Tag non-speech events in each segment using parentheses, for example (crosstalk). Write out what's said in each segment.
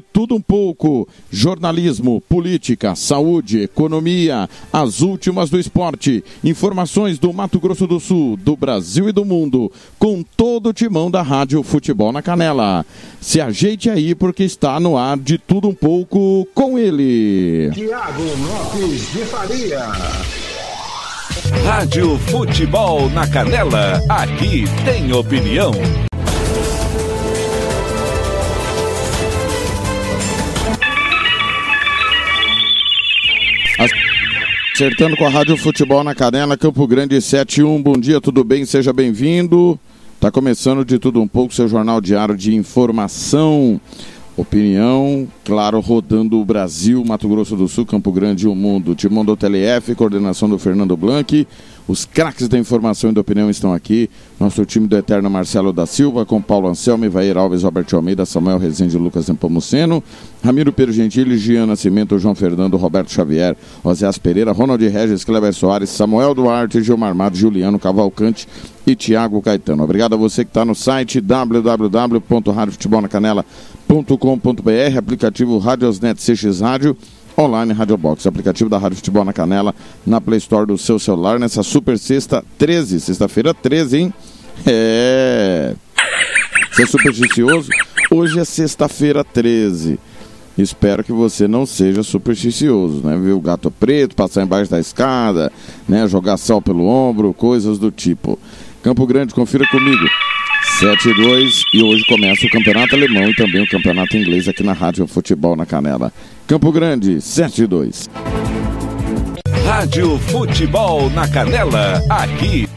Tudo um pouco. Jornalismo, política, saúde, economia, as últimas do esporte. Informações do Mato Grosso do Sul, do Brasil e do mundo. Com todo o timão da Rádio Futebol na Canela. Se ajeite aí porque está no ar de tudo um pouco com ele. Tiago Lopes de Faria. Rádio Futebol na Canela. Aqui tem opinião. Acertando com a Rádio Futebol na Canela, Campo Grande 71. Bom dia, tudo bem? Seja bem-vindo. Está começando de tudo um pouco, seu jornal diário de informação, opinião, claro, rodando o Brasil, Mato Grosso do Sul, Campo Grande e o mundo. Timão do TLF, coordenação do Fernando Blanc. Os craques da informação e da opinião estão aqui. Nosso time do Eterno Marcelo da Silva, com Paulo Anselmo, Ivair Alves, Robert Almeida, Samuel Rezende, Lucas Empomuceno, Ramiro Pedro Gentili, Gian Nascimento, João Fernando, Roberto Xavier, Oséas Pereira, Ronald Regis, Cleber Soares, Samuel Duarte, Gilmar Mato, Juliano Cavalcante e Tiago Caetano. Obrigado a você que está no site www.radiofutebolnacanela.com.br, aplicativo Radiosnet CX Rádio online Rádio Box, aplicativo da Rádio Futebol na Canela, na Play Store do seu celular, nessa super sexta 13, sexta-feira 13, hein? É. Você é supersticioso? Hoje é sexta-feira 13. Espero que você não seja supersticioso, né? Ver o gato preto, passar embaixo da escada, né? Jogar sal pelo ombro, coisas do tipo. Campo Grande, confira comigo. 7 e 2 e hoje começa o Campeonato Alemão e também o Campeonato Inglês aqui na Rádio Futebol na Canela. Campo Grande, 7 e 2. Rádio Futebol na Canela, aqui.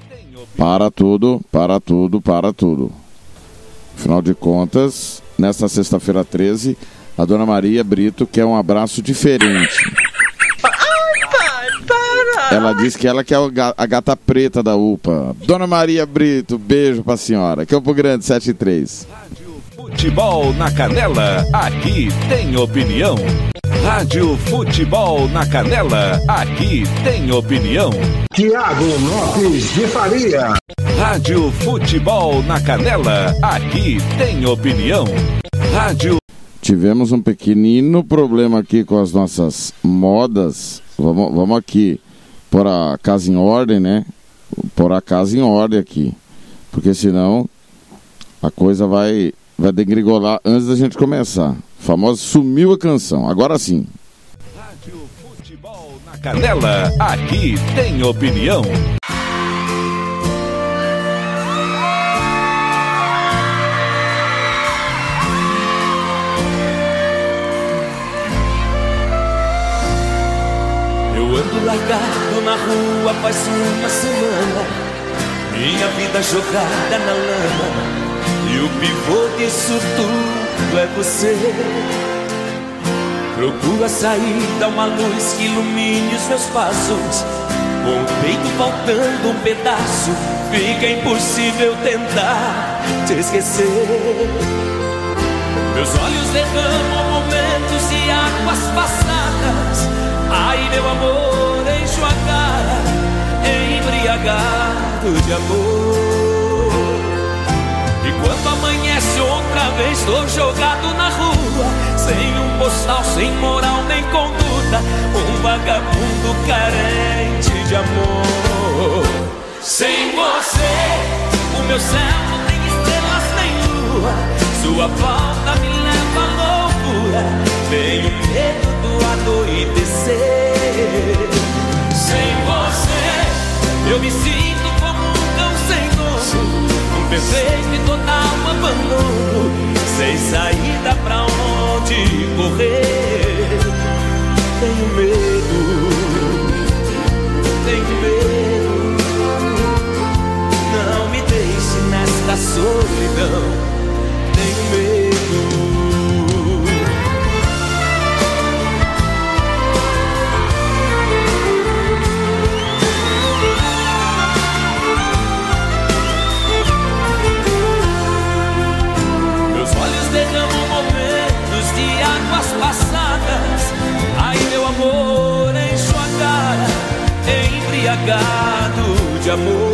Para tudo, para tudo, para tudo. Afinal de contas, nesta sexta-feira 13, a dona Maria Brito quer um abraço diferente. Ela disse que ela quer a gata preta da UPA. Dona Maria Brito, beijo pra senhora. Campo Grande, 7 e 3. Futebol na Canela, aqui tem opinião. Rádio Futebol na Canela, aqui tem opinião. Tiago Lopes de Faria. Rádio Futebol na Canela, aqui tem opinião. Rádio. Tivemos um pequenino problema aqui com as nossas modas. Vamos, vamos aqui pôr a casa em ordem, né? Pôr a casa em ordem aqui. Porque senão a coisa vai, vai degringolar antes da gente começar. A famosa sumiu a canção. Agora sim. Rádio Futebol na Canela, aqui tem opinião. Eu ando largado na rua faz uma semana Minha vida jogada na lama E o pivô disso tudo é você. Procuro a saída, uma luz que ilumine os meus passos. Com o peito faltando um pedaço Fica impossível tentar te esquecer. Meus olhos derramam momentos e águas passadas. Ai, meu amor, encho a cara, embriagado de amor. Tô jogado na rua, sem um postal, sem moral nem conduta, um vagabundo carente de amor. Sem você, o meu céu não tem estrelas nem lua, sua falta me leva à loucura, tenho medo do anoitecer. Sem você, eu me sinto como um cão sem dono, um perfeito e total abandono, sem saída pra onde correr. Tenho medo, tenho medo. Não me deixe nesta solidão. Embriagado de amor.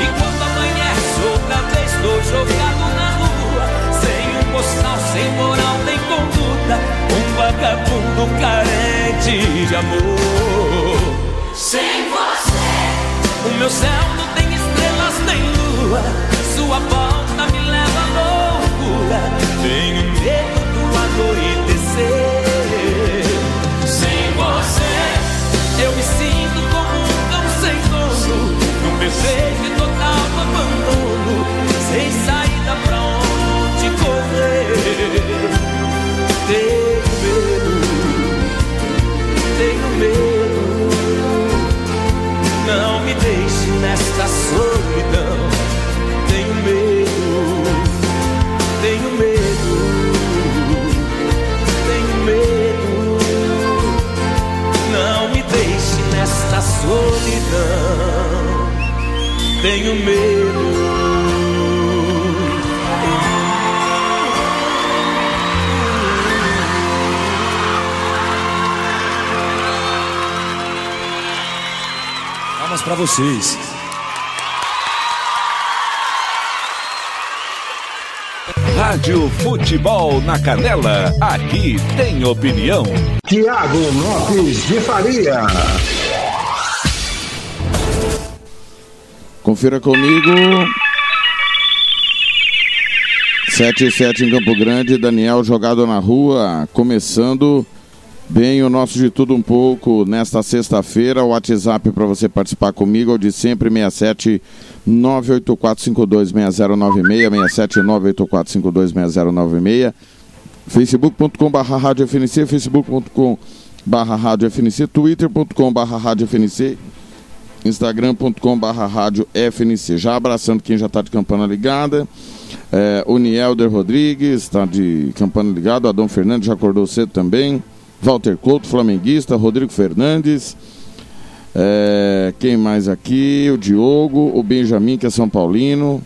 E quando amanhece outra vez, estou jogado na rua, sem um postal, sem moral nem conduta, um vagabundo carente de amor. Sem você, o meu céu não tem estrelas nem lua, sua volta me leva à loucura. Tenho medo do anoitecer. say Tenho medo. Palmas pra vocês. Rádio Futebol na Canela, aqui tem opinião. Tiago Lopes de Faria. Confira comigo. 7 e 7 em Campo Grande, Daniel jogado na rua, começando bem o nosso de tudo um pouco nesta sexta-feira. O WhatsApp para você participar comigo é o de sempre 67 984526096, 67 984526096, facebook.com.br rádio FNC, facebook.com.br rádio FNC, twitter.com.br rádio FNC, instagram.com.br FNC. Já abraçando quem já está de campana ligada. É, o Nielder Rodrigues está de campana ligado. Adão Fernandes já acordou cedo também. Walter Couto, flamenguista. Rodrigo Fernandes. É, quem mais aqui? O Diogo. O Benjamin, que é São Paulino.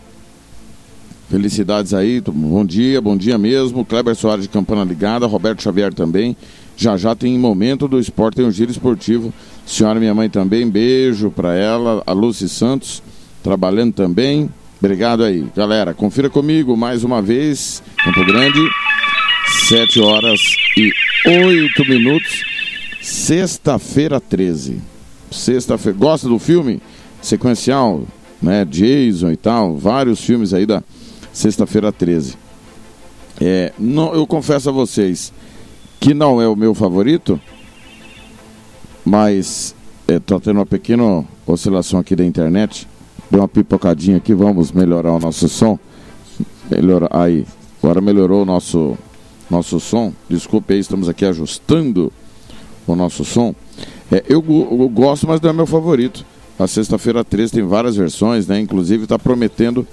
Felicidades aí. Bom dia, bom dia mesmo. Kleber Soares de campana ligada. Roberto Xavier também. Já já tem momento do esporte, tem um giro esportivo. Senhora minha mãe também, beijo para ela. A Lucy Santos, trabalhando também. Obrigado aí. Galera, confira comigo mais uma vez. Campo Grande, 7 horas e 8 minutos. Sexta-feira 13. Sexta-feira. Gosta do filme? Sequencial, né? Jason e tal. Vários filmes aí da Sexta-feira 13. É, não, eu confesso a vocês que não é o meu favorito, mas estou tendo uma pequena oscilação aqui da internet. Deu uma pipocadinha aqui, vamos melhorar o nosso som. Melhora, aí, agora melhorou o nosso, nosso som. Desculpe aí, estamos aqui ajustando o nosso som. É, eu, eu gosto, mas não é meu favorito. A sexta-feira 13 tem várias versões, né? Inclusive está prometendo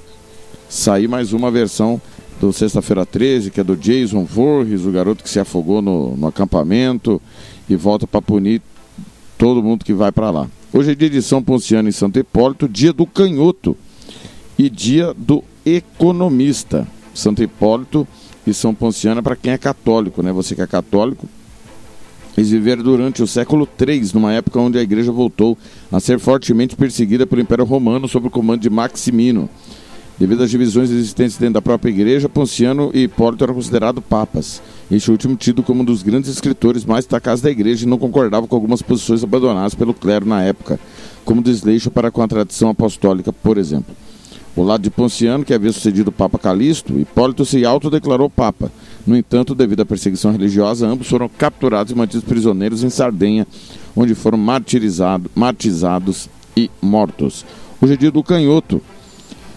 sair mais uma versão do Sexta-feira 13, que é do Jason Voorhees, o garoto que se afogou no, no acampamento e volta para punir todo mundo que vai para lá. Hoje é dia de São Ponciano em Santo Hipólito, dia do canhoto e dia do economista. Santo Hipólito e São Ponciano para quem é católico, né? Você que é católico, eles viveram durante o século III, numa época onde a igreja voltou a ser fortemente perseguida pelo Império Romano sob o comando de Maximino. Devido às divisões existentes dentro da própria igreja, Ponciano e Hipólito eram considerados papas. Este último tido como um dos grandes escritores mais destacados da igreja e não concordava com algumas posições abandonadas pelo clero na época, como desleixo para com a tradição apostólica, por exemplo. O lado de Ponciano, que havia sucedido o Papa Calixto, Hipólito se autodeclarou Papa. No entanto, devido à perseguição religiosa, ambos foram capturados e mantidos prisioneiros em Sardenha, onde foram martirizados, martizados e mortos. Hoje é dia do canhoto,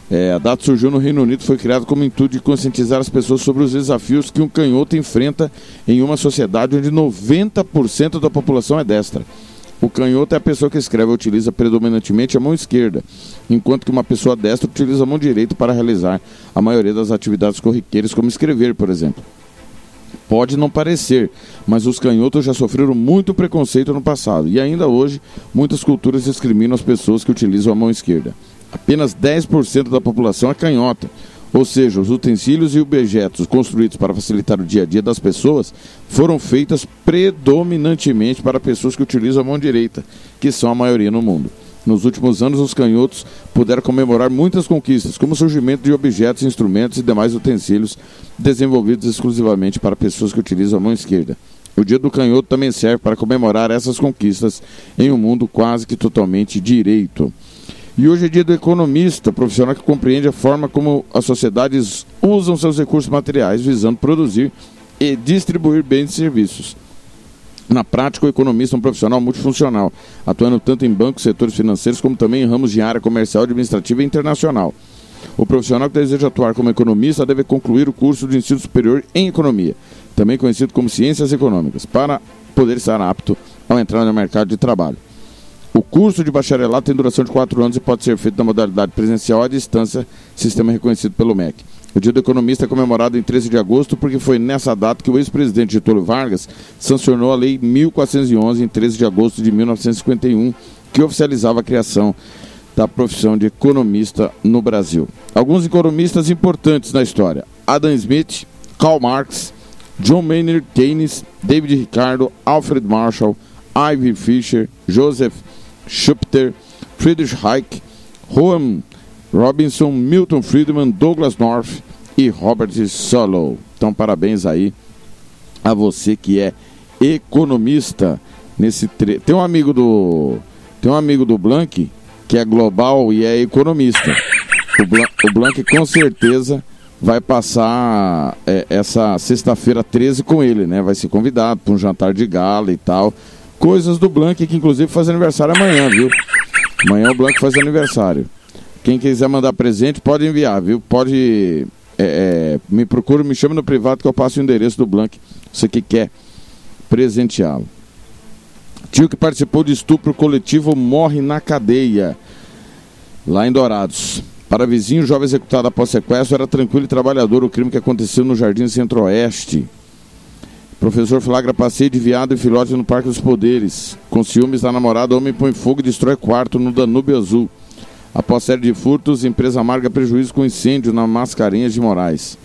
é, a data surgiu no Reino Unido foi criada como intuito de conscientizar as pessoas sobre os desafios que um canhoto enfrenta em uma sociedade onde 90% da população é destra. O canhoto é a pessoa que escreve e utiliza predominantemente a mão esquerda, enquanto que uma pessoa destra utiliza a mão direita para realizar a maioria das atividades corriqueiras, como escrever, por exemplo. Pode não parecer, mas os canhotos já sofreram muito preconceito no passado e ainda hoje muitas culturas discriminam as pessoas que utilizam a mão esquerda apenas 10% da população é canhota. Ou seja, os utensílios e objetos construídos para facilitar o dia a dia das pessoas foram feitos predominantemente para pessoas que utilizam a mão direita, que são a maioria no mundo. Nos últimos anos, os canhotos puderam comemorar muitas conquistas, como o surgimento de objetos, instrumentos e demais utensílios desenvolvidos exclusivamente para pessoas que utilizam a mão esquerda. O Dia do Canhoto também serve para comemorar essas conquistas em um mundo quase que totalmente direito. E hoje é dia do economista, profissional que compreende a forma como as sociedades usam seus recursos materiais visando produzir e distribuir bens e serviços. Na prática, o economista é um profissional multifuncional, atuando tanto em bancos, setores financeiros, como também em ramos de área comercial, administrativa e internacional. O profissional que deseja atuar como economista deve concluir o curso de ensino superior em economia, também conhecido como ciências econômicas, para poder estar apto ao entrar no mercado de trabalho. O curso de bacharelado tem duração de quatro anos e pode ser feito na modalidade presencial à distância, sistema reconhecido pelo MEC. O Dia do Economista é comemorado em 13 de agosto porque foi nessa data que o ex-presidente Getúlio Vargas sancionou a Lei 1411 em 13 de agosto de 1951, que oficializava a criação da profissão de economista no Brasil. Alguns economistas importantes na história: Adam Smith, Karl Marx, John Maynard Keynes, David Ricardo, Alfred Marshall, Ivy Fisher, Joseph Schupter, Friedrich Hayek, Rowan Robinson, Milton Friedman, Douglas North e Robert Solow. Então, parabéns aí a você que é economista nesse tre... tem um amigo do tem um amigo do Blank que é global e é economista. O, Blank, o Blank com certeza vai passar é, essa sexta-feira 13 com ele, né? Vai ser convidado para um jantar de gala e tal. Coisas do Blank, que inclusive faz aniversário amanhã, viu? Amanhã o Blank faz aniversário. Quem quiser mandar presente, pode enviar, viu? Pode. É, é, me procura, me chama no privado que eu passo o endereço do Blank. Você que quer presenteá-lo. Tio que participou de estupro coletivo morre na cadeia. Lá em Dourados. Para vizinho, jovem executado após sequestro era tranquilo e trabalhador. O crime que aconteceu no Jardim Centro-Oeste. Professor flagra passeio de viado e filhote no Parque dos Poderes. Com ciúmes da namorada, homem põe fogo e destrói quarto no Danúbio Azul. Após série de furtos, empresa amarga prejuízo com incêndio na Mascarenhas de Moraes.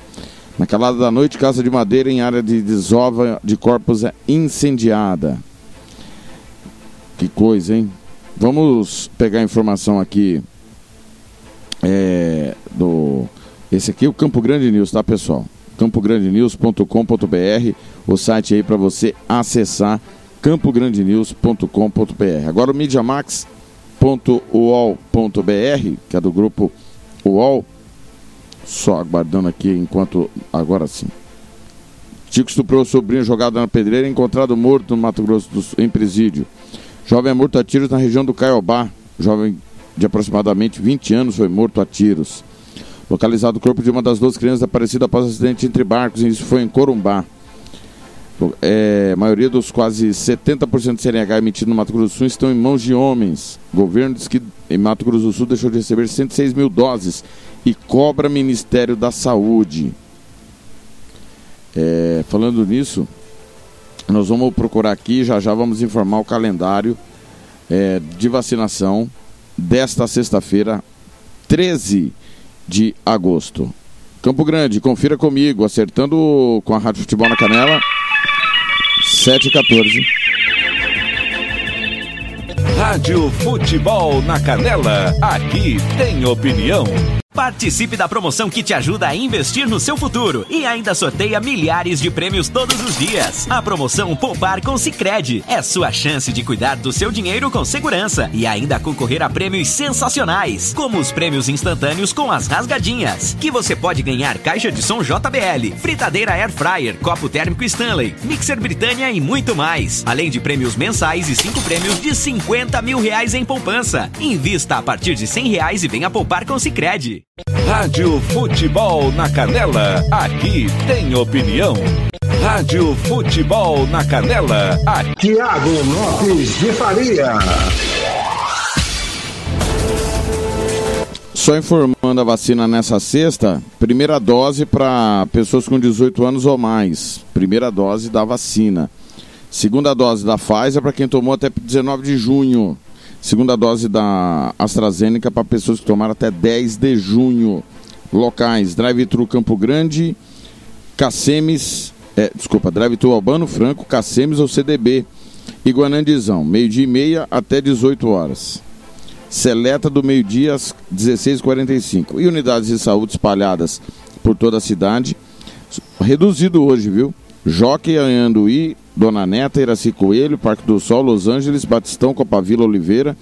Na calada da noite, casa de madeira em área de desova de corpos é incendiada. Que coisa, hein? Vamos pegar a informação aqui é, do. Esse aqui é o Campo Grande News, tá, pessoal? campograndenews.com.br, o site aí para você acessar campograndenews.com.br. Agora o MediaMax.uol.br, que é do grupo UOL, só aguardando aqui enquanto agora sim. Tico estuprou o sobrinho jogado na pedreira encontrado morto no Mato Grosso do Sul, em presídio. Jovem é morto a tiros na região do Caiobá. Jovem de aproximadamente 20 anos foi morto a tiros. Localizado o corpo de uma das duas crianças aparecidas após acidente entre barcos, e isso foi em Corumbá. É, a maioria dos quase 70% de CNH emitido no Mato Grosso do Sul estão em mãos de homens. O governo diz que em Mato Grosso do Sul deixou de receber 106 mil doses e cobra Ministério da Saúde. É, falando nisso, nós vamos procurar aqui, já já vamos informar o calendário é, de vacinação desta sexta-feira, 13 de agosto. Campo Grande, confira comigo, acertando com a Rádio Futebol na Canela, 7 e 14. Rádio Futebol na Canela, aqui tem opinião. Participe da promoção que te ajuda a investir no seu futuro e ainda sorteia milhares de prêmios todos os dias. A promoção Poupar com Sicredi é sua chance de cuidar do seu dinheiro com segurança e ainda concorrer a prêmios sensacionais, como os prêmios instantâneos com as rasgadinhas, que você pode ganhar caixa de som JBL, fritadeira Air Fryer, copo térmico Stanley, mixer Britânia e muito mais, além de prêmios mensais e cinco prêmios de 50 mil reais em poupança. Invista a partir de 100 reais e venha poupar com Sicredi. Rádio Futebol na Canela, aqui tem opinião. Rádio Futebol na Canela, aqui. Tiago Lopes de Faria. Só informando a vacina nessa sexta, primeira dose para pessoas com 18 anos ou mais. Primeira dose da vacina. Segunda dose da Pfizer para quem tomou até 19 de junho. Segunda dose da AstraZeneca para pessoas que tomaram até 10 de junho. Locais: Drive-Thru Campo Grande, Cacemes, é, desculpa, Drive-Thru Albano Franco, Cacemes ou CDB. Iguanandizão, meio-dia e meia até 18 horas. Seleta do meio-dia às 16h45. E unidades de saúde espalhadas por toda a cidade. Reduzido hoje, viu? Jockey, Anhanduí, Dona Neta, Iraci Coelho, Parque do Sol, Los Angeles, Batistão, Copavila, Oliveira,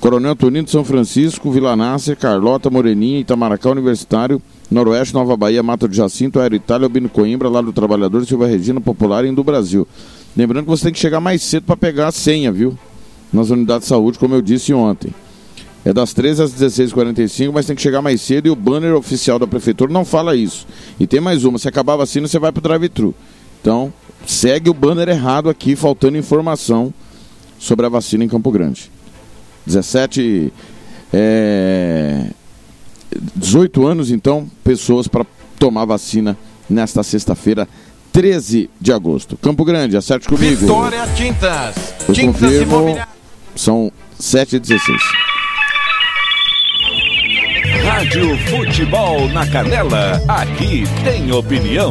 Coronel Tonino São Francisco, Vila Nácer, Carlota, Moreninha, Itamaracá Universitário, Noroeste, Nova Bahia, Mato de Jacinto, Aero Itália, Albino Coimbra, Lado do Trabalhador, Silva Regina, Popular e do Brasil. Lembrando que você tem que chegar mais cedo para pegar a senha, viu? Nas unidades de saúde, como eu disse ontem. É das 13 às 16h45, mas tem que chegar mais cedo e o banner oficial da prefeitura não fala isso. E tem mais uma, se acabar a vacina, você vai para o drive-thru. Então, segue o banner errado aqui, faltando informação sobre a vacina em Campo Grande. 17, é, 18 anos, então, pessoas para tomar vacina nesta sexta-feira, 13 de agosto. Campo Grande, acerte comigo. Vitória Tintas. Eu Tintas confirmo, Imobiliárias. são 7 e 16. Rádio Futebol na Canela. Aqui tem opinião.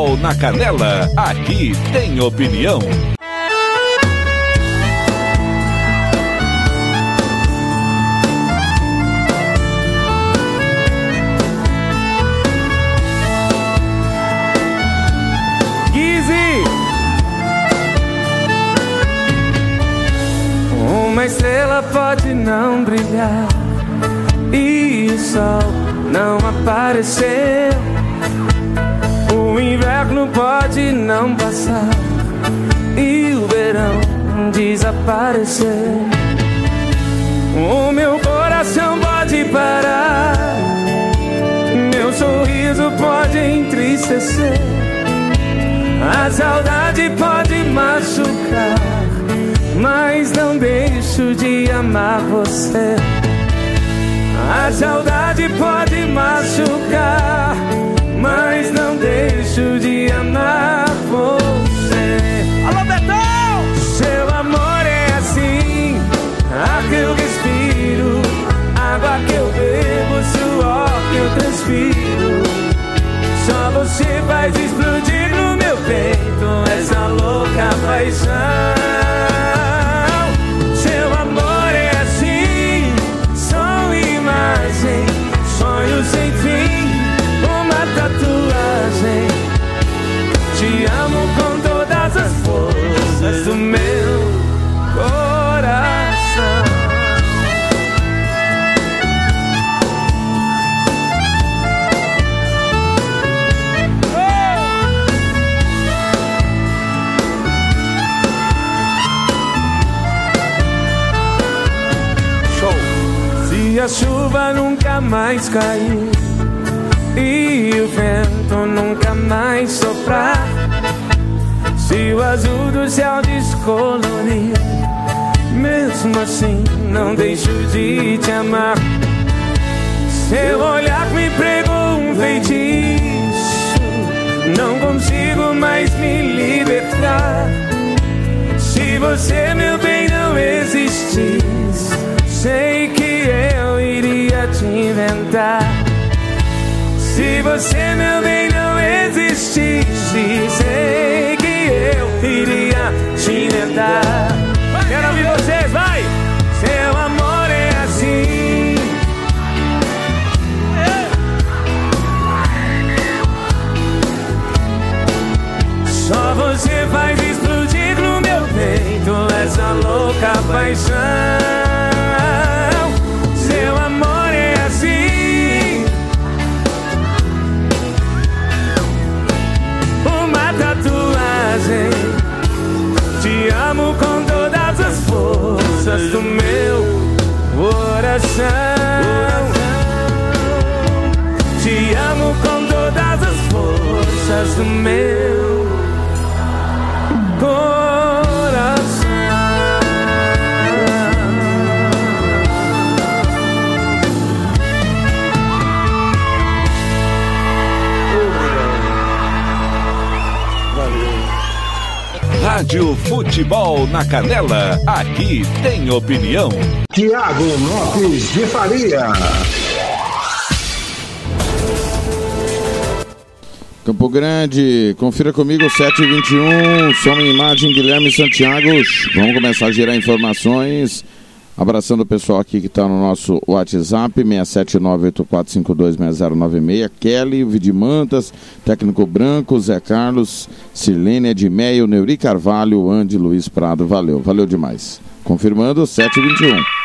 na Canela. Aqui tem opinião. Uma estrela pode não brilhar e o sol não apareceu. O inverno pode não passar e o verão desaparecer. O meu coração pode parar, meu sorriso pode entristecer. A saudade pode machucar, mas não deixo de amar você. A saudade pode machucar, mas não deixo de amar você. Alô, Betão! Seu amor é assim, ar que eu respiro, água que eu bebo, suor que eu transpiro. Só você faz explodir no meu peito essa louca paixão. Do meu coração. Se a chuva nunca mais cair e o vento nunca mais soprar, se o azul do céu descolorir, mesmo assim não deixo de te amar. Seu olhar me pregou um feitiço, não consigo mais me libertar. Se você, meu bem, não existisse, sei que eu iria te inventar. Se você, meu bem, não existisse, sei que eu iria te inventar. Quero ouvir vocês, vai! Seu amor é assim. Só você faz explodir no meu peito essa louca paixão. Do meu coração. Te amo com todas as forças do meu coração. Rádio Futebol na Canela, aqui tem opinião. Tiago Lopes de Faria. Campo Grande, confira comigo 721, som e imagem Guilherme Santiago. Vamos começar a gerar informações. Abraçando o pessoal aqui que está no nosso WhatsApp, 67984526096. Kelly, Vidimantas, técnico branco, Zé Carlos, Silene Edmeio, Neuri Carvalho, Andy Luiz Prado. Valeu, valeu demais. Confirmando, 721.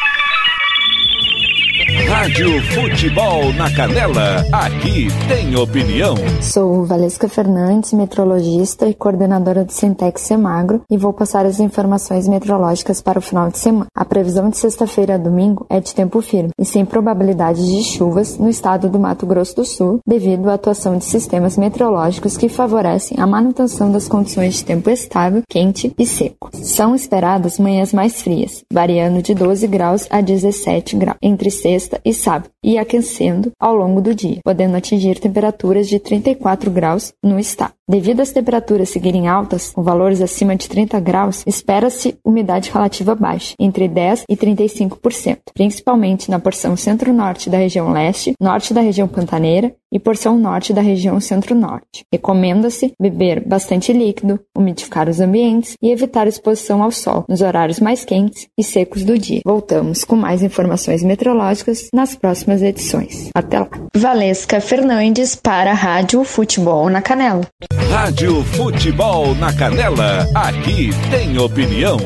Rádio Futebol na Canela, aqui tem opinião. Sou Valesca Fernandes, metrologista e coordenadora do Sintex Semagro e vou passar as informações meteorológicas para o final de semana. A previsão de sexta-feira a domingo é de tempo firme e sem probabilidade de chuvas no estado do Mato Grosso do Sul, devido à atuação de sistemas meteorológicos que favorecem a manutenção das condições de tempo estável, quente e seco. São esperadas manhãs mais frias, variando de 12 graus a 17 graus entre sexta e sábado, e aquecendo ao longo do dia, podendo atingir temperaturas de 34 graus no estado. Devido às temperaturas seguirem altas, com valores acima de 30 graus, espera-se umidade relativa baixa, entre 10 e 35%, principalmente na porção centro-norte da região leste, norte da região pantaneira e porção norte da região centro-norte. Recomenda-se beber bastante líquido, umidificar os ambientes e evitar exposição ao sol nos horários mais quentes e secos do dia. Voltamos com mais informações meteorológicas nas próximas edições. Até lá. Valesca Fernandes para a Rádio Futebol na Canela. Rádio Futebol na Canela, aqui tem opinião.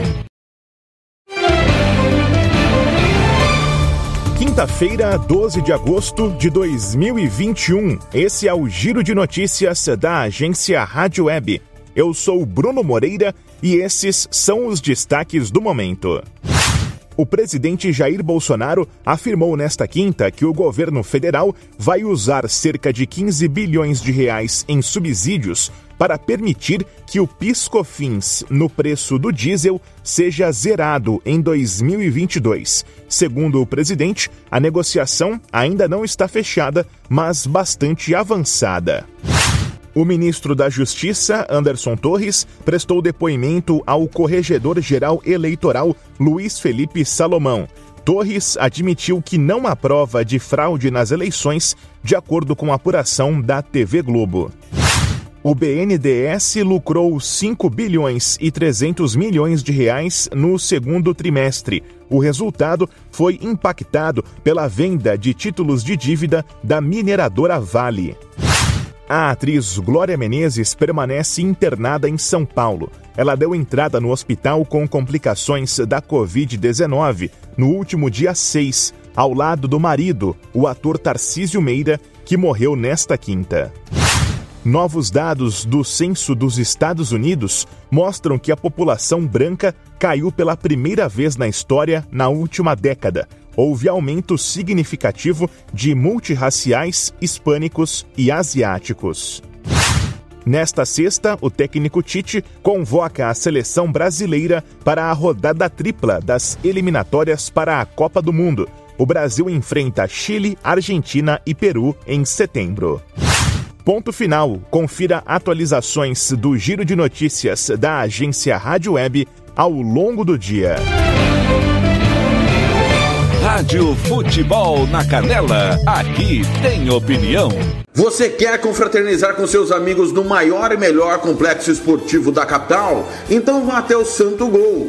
Quinta-feira, 12 de agosto de 2021. Esse é o Giro de Notícias da agência Rádio Web. Eu sou Bruno Moreira e esses são os destaques do momento. O presidente Jair Bolsonaro afirmou nesta quinta que o governo federal vai usar cerca de 15 bilhões de reais em subsídios para permitir que o piscofins no preço do diesel seja zerado em 2022. Segundo o presidente, a negociação ainda não está fechada, mas bastante avançada. O ministro da Justiça, Anderson Torres, prestou depoimento ao corregedor-geral eleitoral Luiz Felipe Salomão. Torres admitiu que não há prova de fraude nas eleições, de acordo com a apuração da TV Globo. O BNDES lucrou 5 bilhões e 300 milhões de reais no segundo trimestre. O resultado foi impactado pela venda de títulos de dívida da mineradora Vale. A atriz Glória Menezes permanece internada em São Paulo. Ela deu entrada no hospital com complicações da Covid-19 no último dia 6, ao lado do marido, o ator Tarcísio Meira, que morreu nesta quinta. Novos dados do Censo dos Estados Unidos mostram que a população branca caiu pela primeira vez na história na última década. Houve aumento significativo de multirraciais, hispânicos e asiáticos. Nesta sexta, o técnico Tite convoca a seleção brasileira para a rodada tripla das eliminatórias para a Copa do Mundo. O Brasil enfrenta Chile, Argentina e Peru em setembro. Ponto final. Confira atualizações do Giro de Notícias da agência Rádio Web ao longo do dia. Rádio Futebol na Canela, aqui tem opinião. Você quer confraternizar com seus amigos no maior e melhor complexo esportivo da capital? Então vá até o Santo Gol.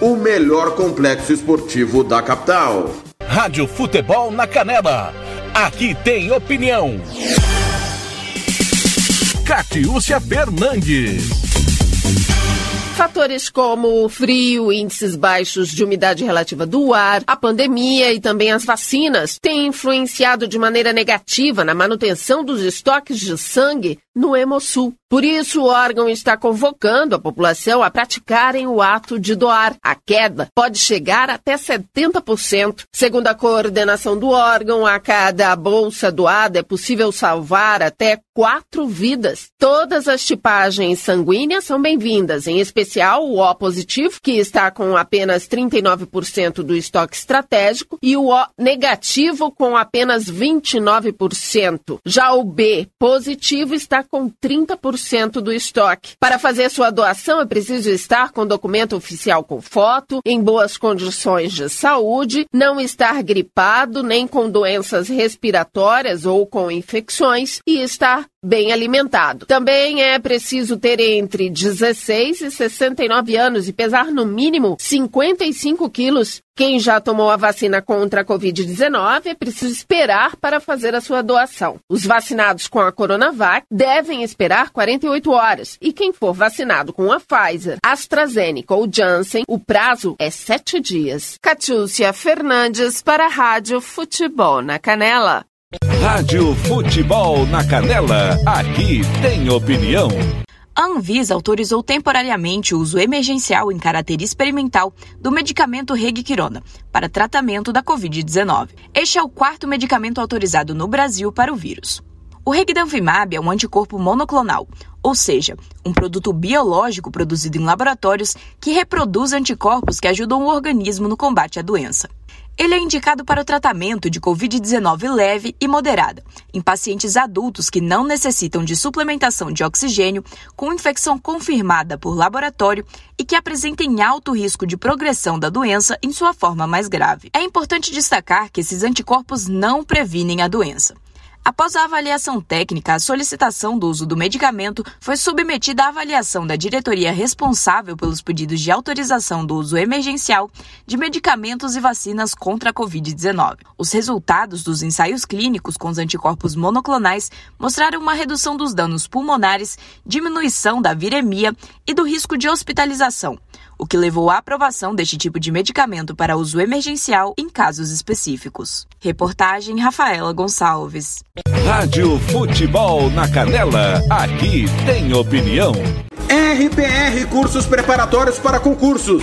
o melhor complexo esportivo da capital. Rádio Futebol na Canela, aqui tem opinião. Catiúcia Fernandes. Fatores como o frio, índices baixos de umidade relativa do ar, a pandemia e também as vacinas têm influenciado de maneira negativa na manutenção dos estoques de sangue no Hemosul. Por isso, o órgão está convocando a população a praticarem o ato de doar. A queda pode chegar até 70%. Segundo a coordenação do órgão, a cada bolsa doada é possível salvar até quatro vidas. Todas as tipagens sanguíneas são bem-vindas, em especial o O positivo, que está com apenas 39% do estoque estratégico, e o O negativo com apenas 29%. Já o B positivo está com 30% do estoque. Para fazer sua doação, é preciso estar com documento oficial com foto, em boas condições de saúde, não estar gripado nem com doenças respiratórias ou com infecções e estar bem alimentado. Também é preciso ter entre 16 e 69 anos e pesar no mínimo 55 quilos. Quem já tomou a vacina contra a Covid-19 é preciso esperar para fazer a sua doação. Os vacinados com a Coronavac devem esperar 48 horas. E quem for vacinado com a Pfizer, AstraZeneca ou Janssen, o prazo é 7 dias. Catiúcia Fernandes para a Rádio Futebol na Canela. Rádio Futebol na Canela, aqui tem opinião. A Anvisa autorizou temporariamente o uso emergencial em caráter experimental do medicamento Regquirona para tratamento da Covid-19. Este é o quarto medicamento autorizado no Brasil para o vírus. O Regdanvimab é um anticorpo monoclonal, ou seja, um produto biológico produzido em laboratórios que reproduz anticorpos que ajudam o organismo no combate à doença. Ele é indicado para o tratamento de Covid-19 leve e moderada, em pacientes adultos que não necessitam de suplementação de oxigênio, com infecção confirmada por laboratório e que apresentem alto risco de progressão da doença em sua forma mais grave. É importante destacar que esses anticorpos não previnem a doença. Após a avaliação técnica, a solicitação do uso do medicamento foi submetida à avaliação da diretoria responsável pelos pedidos de autorização do uso emergencial de medicamentos e vacinas contra a Covid-19. Os resultados dos ensaios clínicos com os anticorpos monoclonais mostraram uma redução dos danos pulmonares, diminuição da viremia e do risco de hospitalização o que levou à aprovação deste tipo de medicamento para uso emergencial em casos específicos. Reportagem Rafaela Gonçalves. Rádio Futebol na Canela, aqui tem opinião. RPR Cursos Preparatórios para Concursos.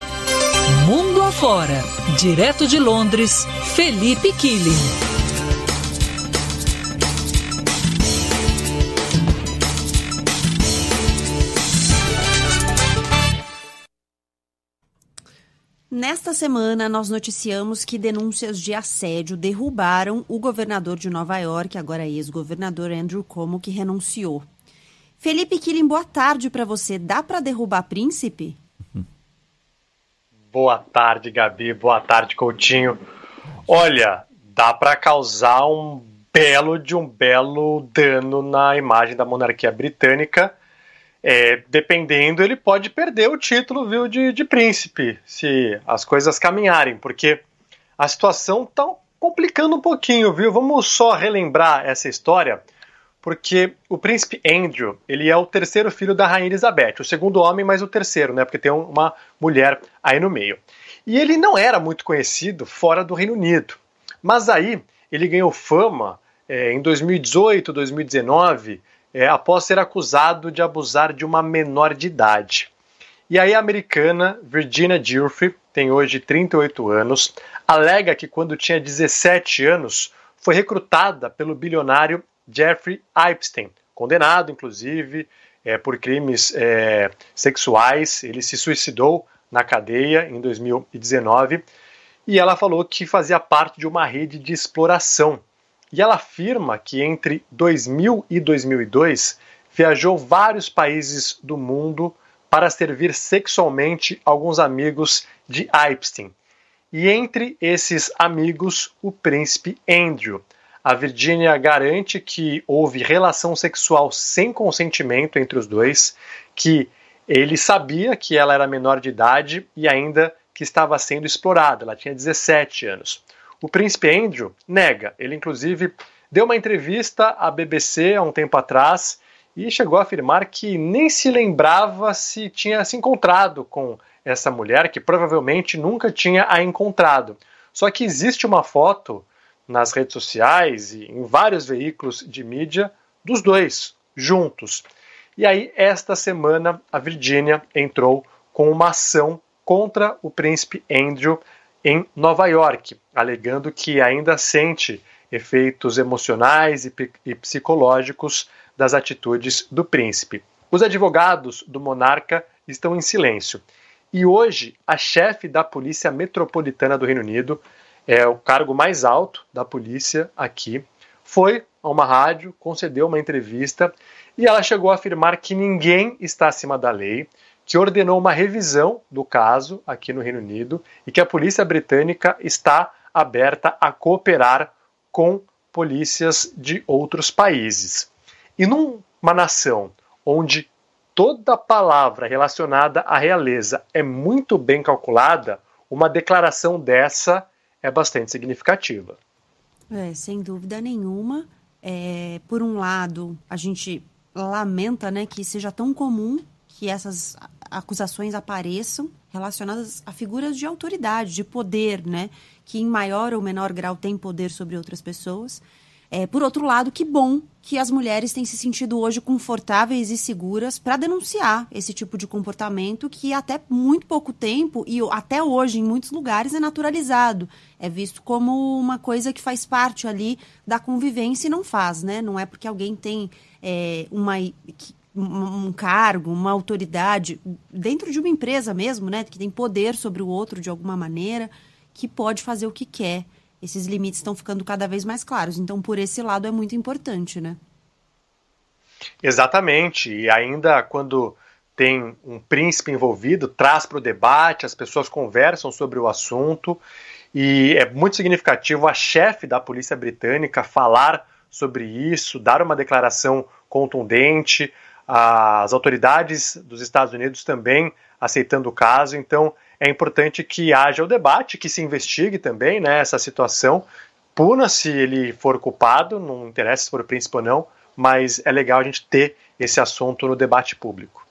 Afora, direto de Londres, Felipe Killing. Nesta semana, nós noticiamos que denúncias de assédio derrubaram o governador de Nova York, agora ex-governador Andrew Cuomo, que renunciou. Felipe Killing, boa tarde para você. Dá para derrubar príncipe? Boa tarde, Gabi. Boa tarde, Coutinho. Olha, dá para causar um belo de um belo dano na imagem da monarquia britânica é, dependendo, ele pode perder o título viu, de, de príncipe, se as coisas caminharem, porque a situação está complicando um pouquinho, viu? Vamos só relembrar essa história, porque o príncipe Andrew, ele é o terceiro filho da rainha Elizabeth, o segundo homem, mas o terceiro, né? Porque tem uma mulher aí no meio. E ele não era muito conhecido fora do Reino Unido. Mas aí ele ganhou fama é, em 2018, 2019, é, após ser acusado de abusar de uma menor de idade. E aí a americana Virginia Giuffre, tem hoje 38 anos, alega que quando tinha 17 anos foi recrutada pelo bilionário Jeffrey Epstein, condenado inclusive é, por crimes é, sexuais. Ele se suicidou na cadeia em 2019 e ela falou que fazia parte de uma rede de exploração e ela afirma que entre 2000 e 2002 viajou vários países do mundo para servir sexualmente alguns amigos de Epstein. E entre esses amigos, o príncipe Andrew. A Virgínia garante que houve relação sexual sem consentimento entre os dois, que ele sabia que ela era menor de idade e ainda que estava sendo explorada. Ela tinha 17 anos. O príncipe Andrew nega. Ele, inclusive, deu uma entrevista à BBC há um tempo atrás e chegou a afirmar que nem se lembrava se tinha se encontrado com essa mulher, que provavelmente nunca tinha a encontrado. Só que existe uma foto nas redes sociais e em vários veículos de mídia dos dois juntos. E aí, esta semana, a Virgínia entrou com uma ação contra o príncipe Andrew em Nova York, alegando que ainda sente efeitos emocionais e, e psicológicos das atitudes do príncipe. Os advogados do monarca estão em silêncio. E hoje, a chefe da Polícia Metropolitana do Reino Unido, é o cargo mais alto da polícia aqui, foi a uma rádio, concedeu uma entrevista e ela chegou a afirmar que ninguém está acima da lei, que ordenou uma revisão do caso aqui no Reino Unido e que a polícia britânica está aberta a cooperar com polícias de outros países. E numa nação onde toda palavra relacionada à realeza é muito bem calculada, uma declaração dessa é bastante significativa. É, sem dúvida nenhuma. É, por um lado, a gente lamenta né, que seja tão comum que essas acusações apareçam relacionadas a figuras de autoridade, de poder, né? Que em maior ou menor grau têm poder sobre outras pessoas. É, por outro lado, que bom que as mulheres têm se sentido hoje confortáveis e seguras para denunciar esse tipo de comportamento que até muito pouco tempo e até hoje em muitos lugares é naturalizado, é visto como uma coisa que faz parte ali da convivência e não faz, né? Não é porque alguém tem é, uma um cargo, uma autoridade dentro de uma empresa mesmo, né, que tem poder sobre o outro de alguma maneira, que pode fazer o que quer. Esses limites estão ficando cada vez mais claros. Então, por esse lado é muito importante, né? Exatamente. E ainda quando tem um príncipe envolvido, traz para o debate, as pessoas conversam sobre o assunto. E é muito significativo a chefe da polícia britânica falar sobre isso, dar uma declaração contundente, as autoridades dos Estados Unidos também aceitando o caso. Então, é importante que haja o debate, que se investigue também né, essa situação. Puna se ele for culpado, não interessa se for o príncipe ou não, mas é legal a gente ter esse assunto no debate público.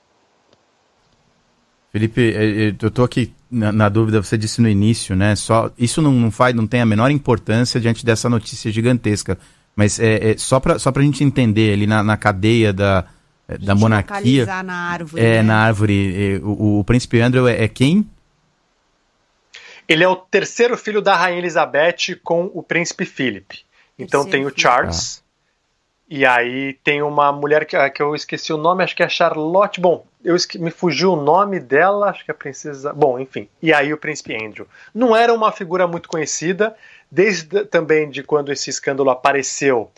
Felipe, é, é, eu estou aqui na, na, dúvida, você disse no início, né? Só, isso não, não, faz, não tem a menor importância diante dessa notícia gigantesca. Mas é, é só para só a gente entender ali na, na cadeia da, da monarquia. na árvore. É, né? na árvore. É, o, o, príncipe Andrew é, é, quem? Ele é o terceiro filho da rainha Elizabeth com o príncipe Philip. Então terceiro tem o Charles. Ah. E aí tem uma mulher que, que eu esqueci o nome, acho que é Charlotte. Bom, eu esque, me fugiu o nome dela, acho que é a princesa. Bom, enfim. E aí o príncipe Andrew. Não era uma figura muito conhecida, desde também de quando esse escândalo apareceu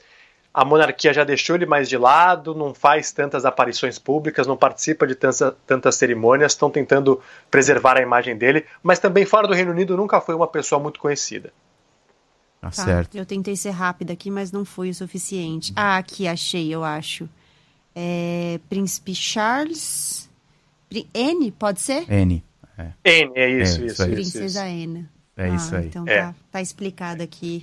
a monarquia já deixou ele mais de lado, não faz tantas aparições públicas, não participa de tantas, tantas cerimônias, estão tentando preservar a imagem dele, mas também fora do Reino Unido nunca foi uma pessoa muito conhecida. Tá, tá certo. Eu tentei ser rápida aqui, mas não foi o suficiente. Ah, aqui achei, eu acho. É, Príncipe Charles. N, pode ser? N. É. N, é isso, é, isso. isso, Princesa isso. N. É ah, isso aí. Então é. tá, tá explicado aqui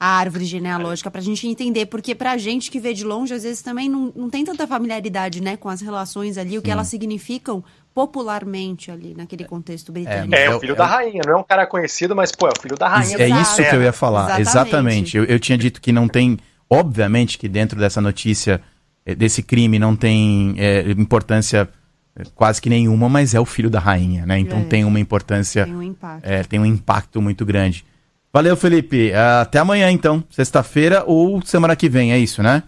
a árvore genealógica pra gente entender, porque pra gente que vê de longe, às vezes também não, não tem tanta familiaridade, né, com as relações ali, o que elas significam popularmente ali naquele contexto britânico. É, é o filho é, da rainha, não é um cara conhecido, mas pô, é o filho da rainha. É isso que eu ia falar, exatamente. exatamente. Eu, eu tinha dito que não tem, obviamente que dentro dessa notícia, eh, desse crime, não tem é, importância quase que nenhuma, mas é o filho da rainha, né? Então é, tem uma importância, tem um impacto, é, tem um impacto muito grande. Valeu, Felipe. Até amanhã, então, sexta-feira ou semana que vem, é isso, né?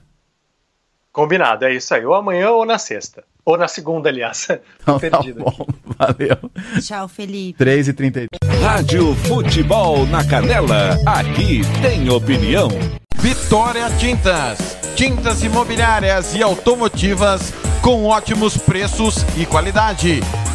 Combinado, é isso aí. Ou amanhã ou na sexta. Ou na segunda, aliás. (laughs) Então, tá bom, (laughs) valeu. Tchau, Felipe. 3 e 30 Rádio Futebol na Canela. Aqui tem opinião. Vitória Tintas. Tintas imobiliárias e automotivas com ótimos preços e qualidade.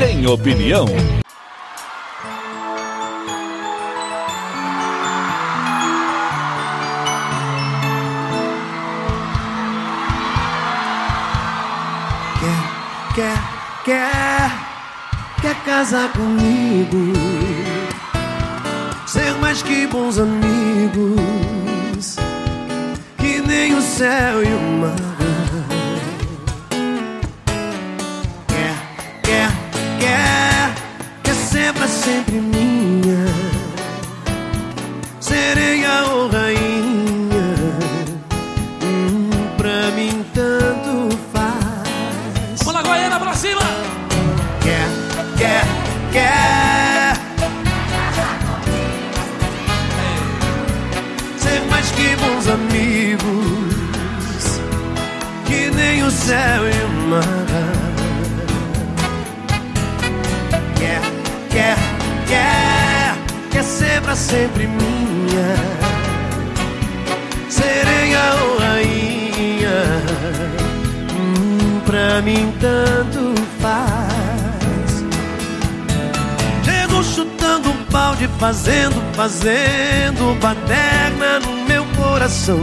tem opinião. Quer, quer, quer, quer casar comigo? Ser mais que bons amigos, que nem o céu e o mar. Pra sempre minha, sereia ou rainha. Hum, pra mim tanto faz. Bola Goiânia pra cima! Quer, quer, quer. Ser mais que bons amigos, que nem o céu e o mar. Quer, quer ser pra sempre minha, sereia ou rainha. Hum, pra mim tanto faz. Chego chutando um balde, fazendo, fazendo baderna no meu coração.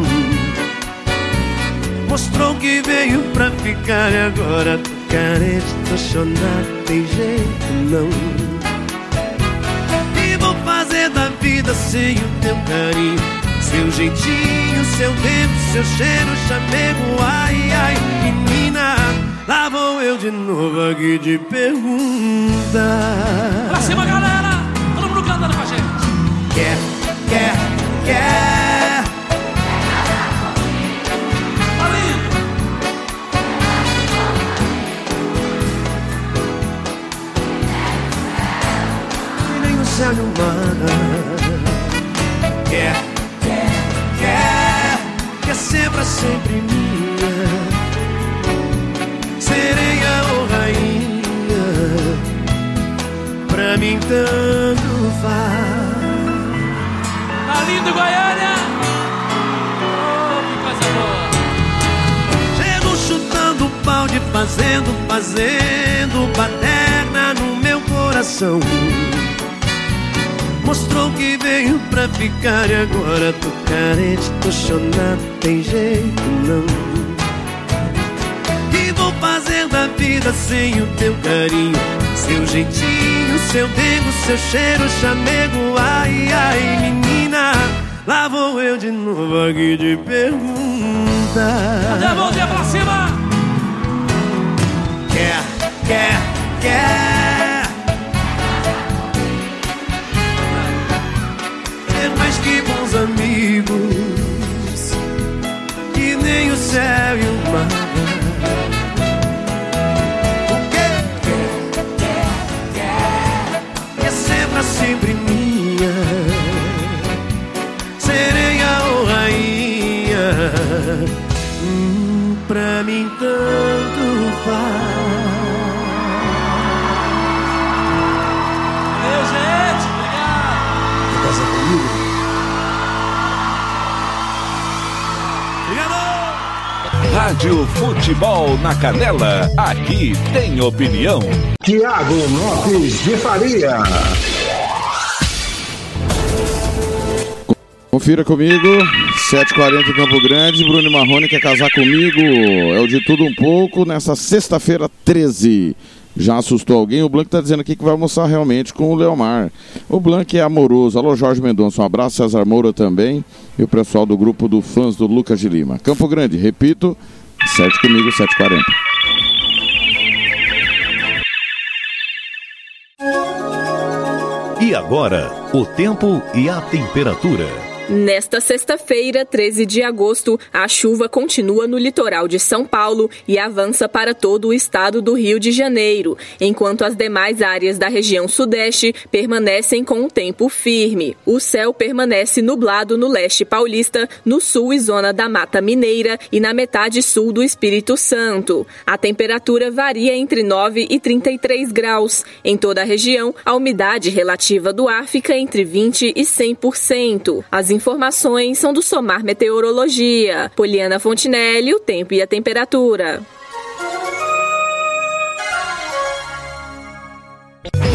Mostrou que veio pra ficar e agora tô carente, tô chonado, tem jeito não. Vou fazer da vida sem o teu carinho, seu jeitinho, seu tempo, seu cheiro, chamego, ai, ai, menina. Lá vou eu de novo aqui de pergunta. Pra cima, galera! Todo mundo cantando com a gente. Quer, quer, quer. E e o mar. Quer, quer, quer. Quer ser pra sempre minha. Sereia ou rainha. Pra mim tanto faz. Tá lindo, Goiânia! Oh, que coisa boa! Chego chutando balde, fazendo, fazendo baderna no meu coração. Mostrou que veio pra ficar e agora tô carente, tô chonado, tem jeito não. E vou fazer da vida sem o teu carinho, seu jeitinho, seu dengo, seu cheiro, chamego, ai, ai, menina. Lá vou eu de novo aqui de pergunta. Cadê a mãozinha pra cima? Quer, quer, quer. Nem o Rádio Futebol na Canela. Aqui tem opinião. Tiago Lopes de Faria. Confira comigo, 7h40 em Campo Grande, Bruno Marrone quer casar comigo, é o de tudo um pouco, nessa sexta-feira 13. Já assustou alguém? O Blanc está dizendo aqui que vai almoçar realmente com o Leomar. O Blanc é amoroso. Alô, Jorge Mendonça, um abraço, César Moura também. E o pessoal do grupo do fãs do Lucas de Lima. Campo Grande, repito, 7 comigo, 7h40. E agora, o tempo e a temperatura. Nesta sexta-feira, 13 de agosto, a chuva continua no litoral de São Paulo e avança para todo o estado do Rio de Janeiro, enquanto as demais áreas da região sudeste permanecem com o tempo firme. O céu permanece nublado no leste paulista, no sul e zona da Mata Mineira e na metade sul do Espírito Santo. A temperatura varia entre 9 e 33 graus. Em toda a região, a umidade relativa do ar fica entre 20 e 100%. As informações são do Somar Meteorologia. Poliana Fontinelli, o tempo e a temperatura.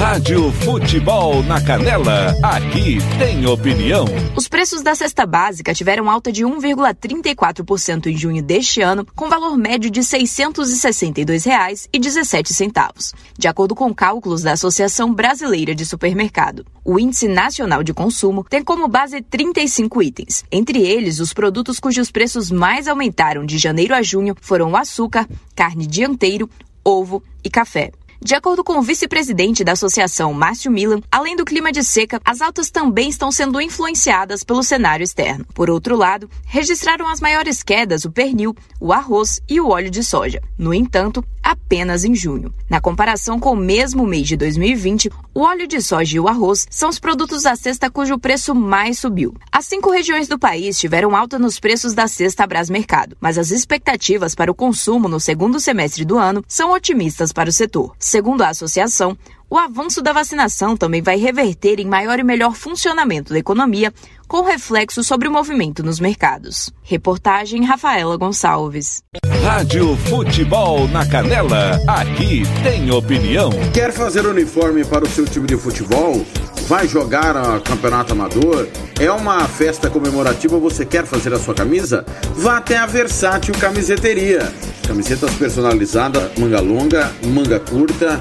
Rádio Futebol na Canela, aqui tem opinião. Os preços da cesta básica tiveram alta de 1,34% em junho deste ano, com valor médio de R$ 662,17, de acordo com cálculos da Associação Brasileira de Supermercado. O Índice Nacional de Consumo tem como base 35 itens. Entre eles, os produtos cujos preços mais aumentaram de janeiro a junho foram o açúcar, carne dianteiro, ovo e café. De acordo com o vice-presidente da associação, Márcio Milan, além do clima de seca, as altas também estão sendo influenciadas pelo cenário externo. Por outro lado, registraram as maiores quedas o pernil, o arroz e o óleo de soja. No entanto, apenas em junho. Na comparação com o mesmo mês de 2020, o óleo de soja e o arroz são os produtos da cesta cujo preço mais subiu. As cinco regiões do país tiveram alta nos preços da cesta Brasmercado, mas as expectativas para o consumo no segundo semestre do ano são otimistas para o setor. Segundo a associação, o avanço da vacinação também vai reverter em maior e melhor funcionamento da economia, com reflexo sobre o movimento nos mercados. Reportagem Rafaela Gonçalves. Rádio Futebol na Canela, aqui tem opinião. Quer fazer uniforme para o seu time de futebol? Vai jogar a campeonato amador? É uma festa comemorativa, você quer fazer a sua camisa? Vá até a Versátil Camiseteria. Camisetas personalizadas, manga longa, manga curta,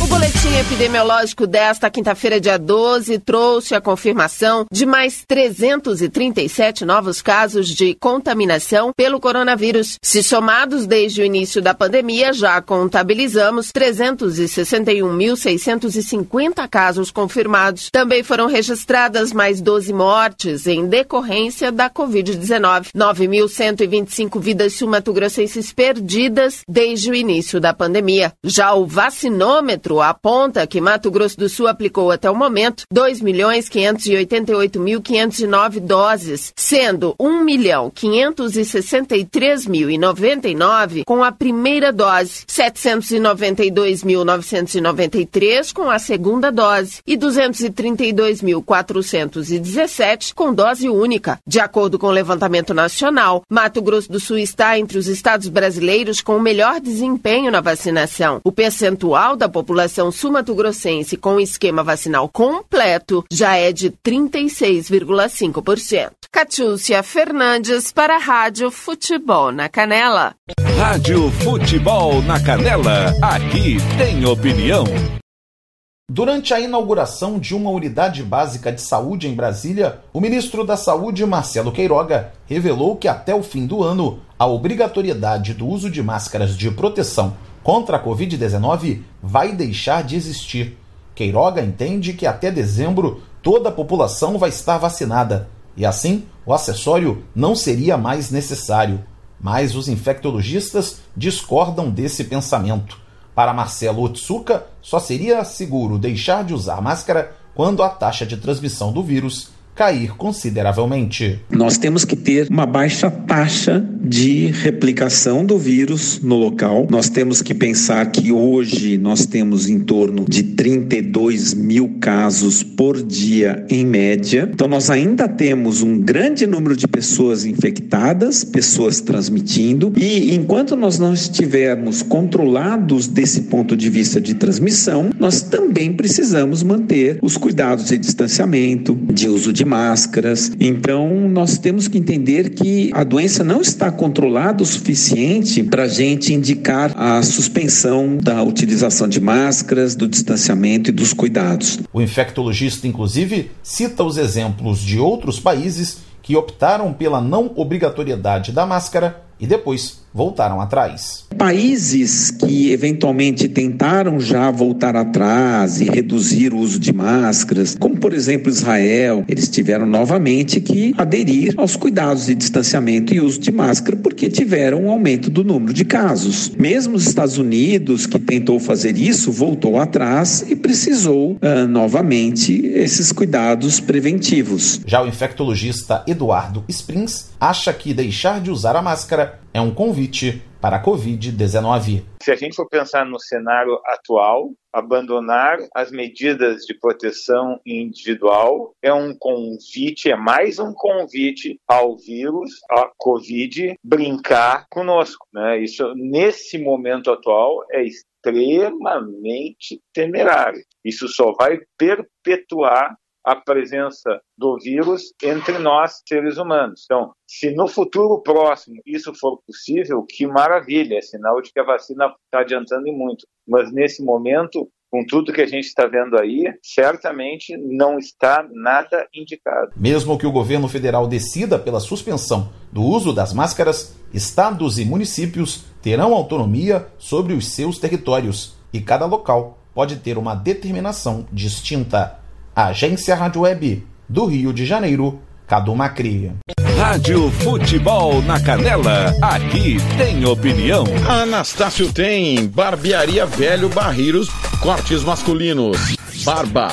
O boletim epidemiológico desta quinta-feira, dia 12, trouxe a confirmação de mais 337 novos casos de contaminação pelo coronavírus. Se somados desde o início da pandemia, já contabilizamos 361.650 casos confirmados. Também foram registradas mais 12 mortes em decorrência da Covid-19. 9.125 vidas sumatogrossenses perdidas desde o início da pandemia. Já o vacinômetro aponta que Mato Grosso do Sul aplicou até o momento 2.588.509 doses, sendo 1.563.099 com a primeira dose, 792.993 com a segunda dose e 232.417 com dose única. De acordo com o levantamento nacional, Mato Grosso do Sul está entre os estados brasileiros com o melhor desempenho na vacinação. O percentual da população população sumatogrossense com esquema vacinal completo já é de 36,5%. Catiúcia Fernandes para a Rádio Futebol na Canela. Rádio Futebol na Canela, aqui tem opinião. Durante a inauguração de uma unidade básica de saúde em Brasília, o ministro da Saúde, Marcelo Queiroga, revelou que até o fim do ano, a obrigatoriedade do uso de máscaras de proteção contra a Covid-19 vai deixar de existir. Queiroga entende que até dezembro toda a população vai estar vacinada e assim o acessório não seria mais necessário. Mas os infectologistas discordam desse pensamento. Para Marcelo Otsuka, só seria seguro deixar de usar máscara quando a taxa de transmissão do vírus cair consideravelmente. Nós temos que ter uma baixa taxa de replicação do vírus no local. Nós temos que pensar que hoje nós temos em torno de 32 mil casos por dia em média. Então, nós ainda temos um grande número de pessoas infectadas, pessoas transmitindo, e enquanto nós não estivermos controlados desse ponto de vista de transmissão, nós também precisamos manter os cuidados de distanciamento, de uso de máscaras. Então, nós temos que entender que a doença não está controlada o suficiente para a gente indicar a suspensão da utilização de máscaras, do distanciamento e dos cuidados. O infectologista, inclusive, cita os exemplos de outros países que optaram pela não obrigatoriedade da máscara e depois voltaram atrás. Países que eventualmente tentaram já voltar atrás e reduzir o uso de máscaras, como por exemplo Israel, eles tiveram novamente que aderir aos cuidados de distanciamento e uso de máscara porque tiveram um aumento do número de casos. Mesmo os Estados Unidos, que tentou fazer isso, voltou atrás e precisou uh, novamente esses cuidados preventivos. Já o infectologista Eduardo Springs acha que deixar de usar a máscara é um convite para a Covid-19. Se a gente for pensar no cenário atual, abandonar as medidas de proteção individual é um convite, é mais um convite ao vírus, à Covid, brincar conosco. Né? Isso, nesse momento atual, é extremamente temerário. Isso só vai perpetuar a presença do vírus entre nós, seres humanos. Então, se no futuro próximo isso for possível, que maravilha, é sinal de que a vacina está adiantando muito. Mas nesse momento, com tudo que a gente está vendo aí, certamente não está nada indicado. Mesmo que o governo federal decida pela suspensão do uso das máscaras, estados e municípios terão autonomia sobre os seus territórios e cada local pode ter uma determinação distinta. Agência Rádio Web do Rio de Janeiro, Cadu Macri. Rádio Futebol na Canela, aqui tem opinião. Anastácio tem Barbearia Velho Barreiros, cortes masculinos, barba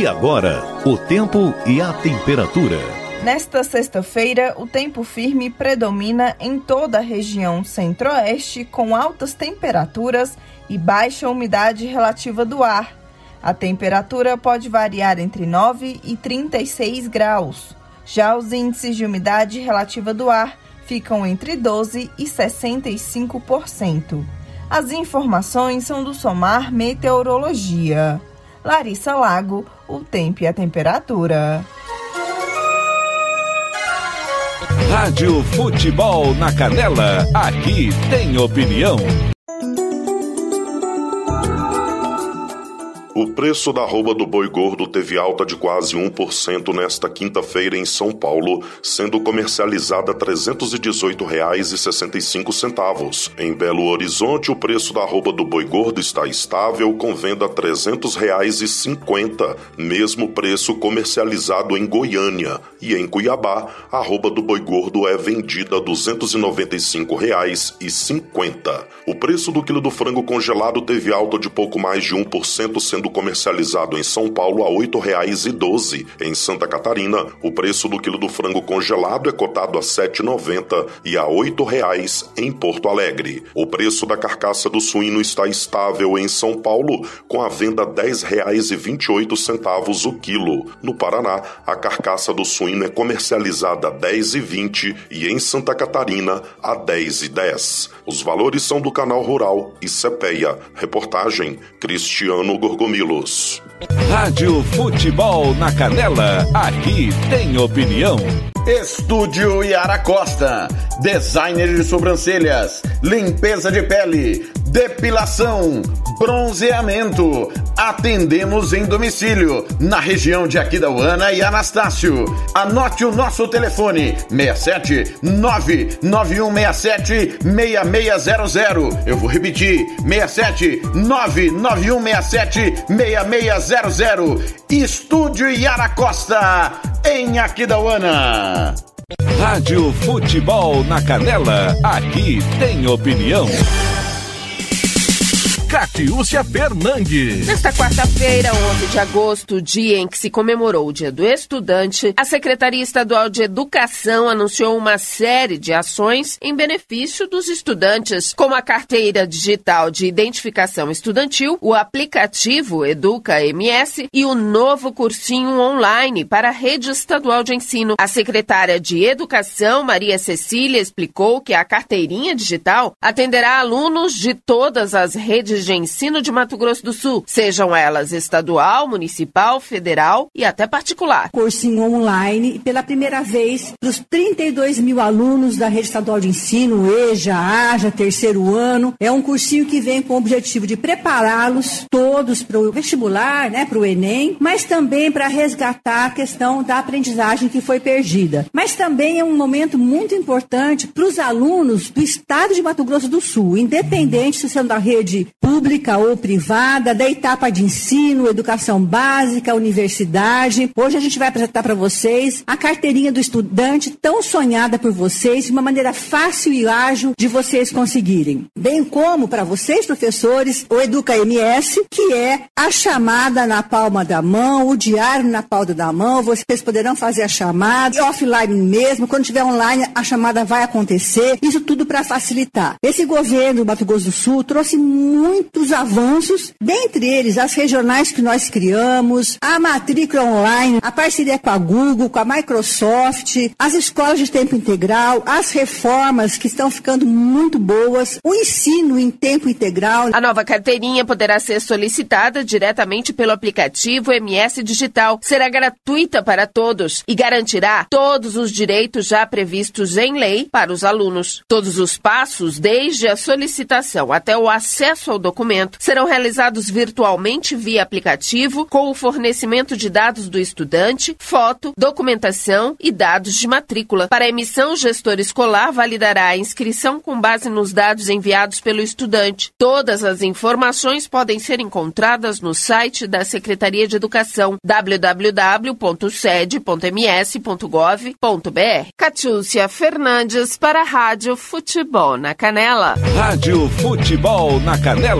E agora, o tempo e a temperatura. Nesta sexta-feira, o tempo firme predomina em toda a região centro-oeste, com altas temperaturas e baixa umidade relativa do ar. A temperatura pode variar entre 9 e 36 graus. Já os índices de umidade relativa do ar ficam entre 12 e 65%. As informações são do Somar Meteorologia. Larissa Lago, o tempo e a temperatura. Rádio Futebol na Canela, aqui tem opinião. O preço da arroba do boi gordo teve alta de quase 1% nesta quinta-feira em São Paulo, sendo comercializada R$ 318,65. Em Belo Horizonte, o preço da arroba do boi gordo está estável, com venda R$ 300,50, mesmo preço comercializado em Goiânia. E em Cuiabá, a arroba do boi gordo é vendida R$ 295,50. O preço do quilo do frango congelado teve alta de pouco mais de 1%, sendo comercializado em São Paulo a R$ 8,12. Em Santa Catarina, o preço do quilo do frango congelado é cotado a R$ 7,90 e a R$ 8,00 em Porto Alegre. O preço da carcaça do suíno está estável em São Paulo, com a venda R$ 10,28 o quilo. No Paraná, a carcaça do suíno é comercializada a R$ 10,20 e em Santa Catarina a R$ 10,10. Os valores são do canal Rural e CPEA. Reportagem Cristiano Gorgomilos. Rádio Futebol na Canela, aqui tem opinião. Estúdio Yara Costa, designer de sobrancelhas, limpeza de pele, depilação, bronzeamento. Atendemos em domicílio, na região de Aquidauana e Anastácio. Anote o nosso telefone: 67 99167 6600. Eu vou repetir: 67 99167 6600. Estúdio Yara Costa, em Aquidauana. Rádio Futebol na Canela, aqui tem opinião. Catiúcia Fernandes. Nesta quarta-feira, 11 de agosto, dia em que se comemorou o Dia do Estudante, a Secretaria Estadual de Educação anunciou uma série de ações em benefício dos estudantes, como a carteira digital de identificação estudantil, o aplicativo Educa MS e o novo cursinho online para a rede estadual de ensino. A secretária de Educação, Maria Cecília, explicou que a carteirinha digital atenderá alunos de todas as redes de ensino de Mato Grosso do Sul, sejam elas estadual, municipal, federal e até particular. Cursinho online pela primeira vez para os 32 mil alunos da rede estadual de ensino, EJA, AJA, terceiro ano. É um cursinho que vem com o objetivo de prepará-los todos para o vestibular, né, para o Enem, mas também para resgatar a questão da aprendizagem que foi perdida. Mas também é um momento muito importante para os alunos do estado de Mato Grosso do Sul, independente se são da rede pública ou privada, da etapa de ensino, educação básica, universidade. Hoje a gente vai apresentar para vocês a carteirinha do estudante tão sonhada por vocês, de uma maneira fácil e ágil de vocês conseguirem. Bem como para vocês, professores, o Educa MS, que é a chamada na palma da mão, o diário na palma da mão, vocês poderão fazer a chamada offline mesmo, quando tiver online a chamada vai acontecer, isso tudo para facilitar. Esse governo do Mato Grosso do Sul trouxe muito muitos avanços, dentre eles as regionais que nós criamos, a matrícula online, a parceria com a Google, com a Microsoft, as escolas de tempo integral, as reformas que estão ficando muito boas, o ensino em tempo integral. A nova carteirinha poderá ser solicitada diretamente pelo aplicativo MS Digital. Será gratuita para todos e garantirá todos os direitos já previstos em lei para os alunos. Todos os passos, desde a solicitação até o acesso ao documento, documento serão realizados virtualmente via aplicativo, com o fornecimento de dados do estudante, foto, documentação e dados de matrícula. Para a emissão, o gestor escolar validará a inscrição com base nos dados enviados pelo estudante. Todas as informações podem ser encontradas no site da Secretaria de Educação www.sed.ms.gov.br. Catiúcia Fernandes para a Rádio Futebol na Canela. Rádio Futebol na Canela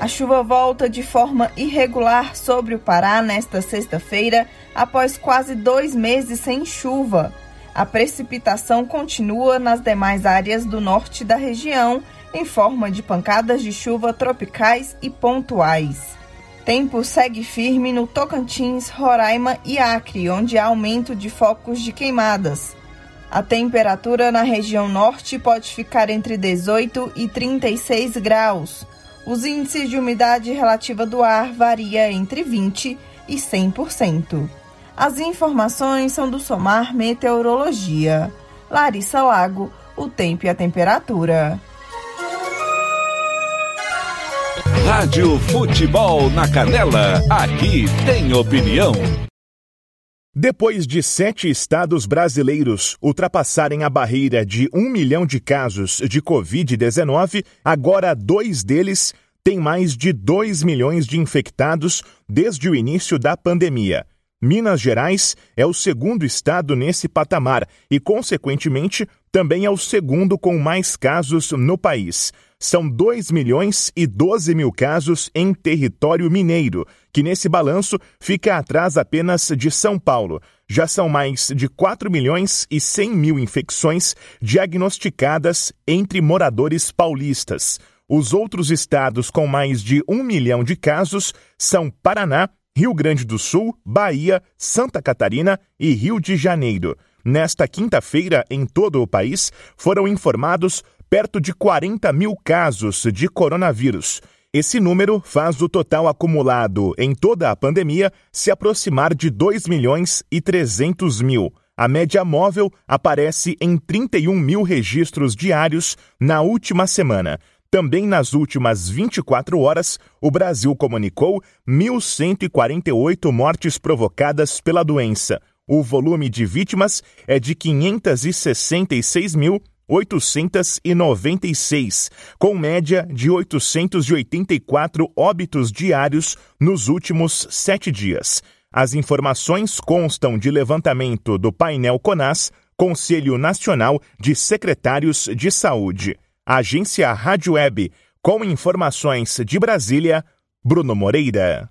A chuva volta de forma irregular sobre o Pará nesta sexta-feira, após quase dois meses sem chuva. A precipitação continua nas demais áreas do norte da região, em forma de pancadas de chuva tropicais e pontuais. Tempo segue firme no Tocantins, Roraima e Acre, onde há aumento de focos de queimadas. A temperatura na região norte pode ficar entre 18 e 36 graus. Os índices de umidade relativa do ar varia entre 20 e 100%. As informações são do Somar Meteorologia. Larissa Lago, o tempo e a temperatura. Rádio Futebol na Canela, aqui tem opinião. Depois de sete estados brasileiros ultrapassarem a barreira de um milhão de casos de Covid-19, agora dois deles têm mais de dois milhões de infectados desde o início da pandemia. Minas Gerais é o segundo estado nesse patamar e, consequentemente, também é o segundo com mais casos no país. São 2 milhões e 12 mil casos em território mineiro, que nesse balanço fica atrás apenas de São Paulo. Já são mais de 4 milhões e 100 mil infecções diagnosticadas entre moradores paulistas. Os outros estados com mais de 1 milhão de casos são Paraná, Rio Grande do Sul, Bahia, Santa Catarina e Rio de Janeiro. Nesta quinta-feira, em todo o país, foram informados perto de 40 mil casos de coronavírus. Esse número faz o total acumulado em toda a pandemia se aproximar de 2 milhões e 300 mil. A média móvel aparece em 31 mil registros diários na última semana. Também nas últimas 24 horas, o Brasil comunicou 1.148 mortes provocadas pela doença. O volume de vítimas é de 566 mil 896, com média de 884 óbitos diários nos últimos sete dias. As informações constam de levantamento do painel CONAS, Conselho Nacional de Secretários de Saúde. Agência Rádio Web, com informações de Brasília, Bruno Moreira.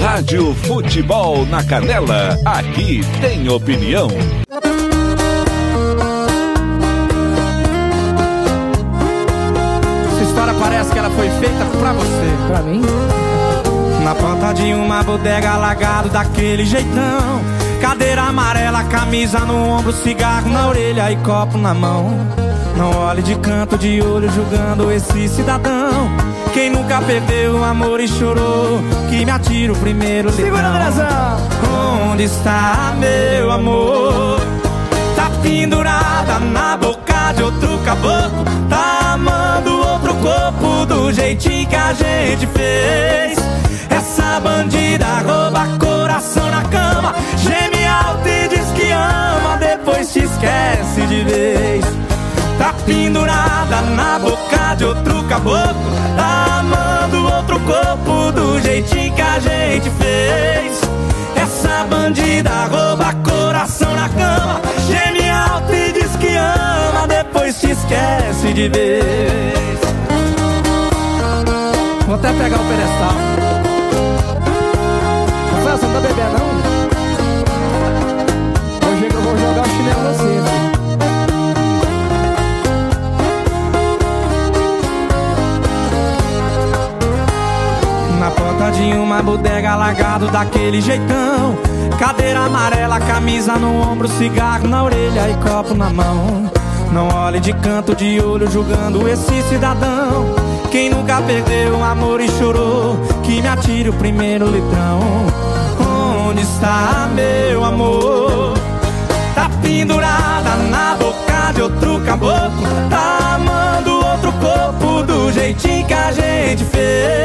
Rádio Futebol na Canela, aqui tem opinião. Essa história parece que ela foi feita pra você. Pra mim? Na porta de uma bodega alagado daquele jeitão. Cadeira amarela, camisa no ombro, cigarro na orelha e copo na mão. Não olhe de canto de olho julgando esse cidadão. Quem nunca perdeu o amor e chorou, que me atira o primeiro Segura, Andrezão! Onde está meu amor? Tá pendurada na boca de outro caboclo Tá amando outro corpo do jeitinho que a gente fez Essa bandida rouba coração na cama Geme alto e diz que ama, depois te esquece de vez Tá pendurada na boca de outro caboclo Tá amando outro corpo do jeitinho que a gente fez Essa bandida rouba coração na cama Geme alto e diz que ama Depois te esquece de vez Vou até pegar o pedestal. Rafael, você não tá bebendo, não? Porta de uma bodega alagado daquele jeitão. Cadeira amarela, camisa no ombro, cigarro na orelha e copo na mão. Não olhe de canto de olho julgando esse cidadão. Quem nunca perdeu um amor e chorou Que me atire o primeiro litrão. Onde está meu amor? Tá pendurada na boca de outro caboclo. Tá amando outro corpo do jeitinho que a gente fez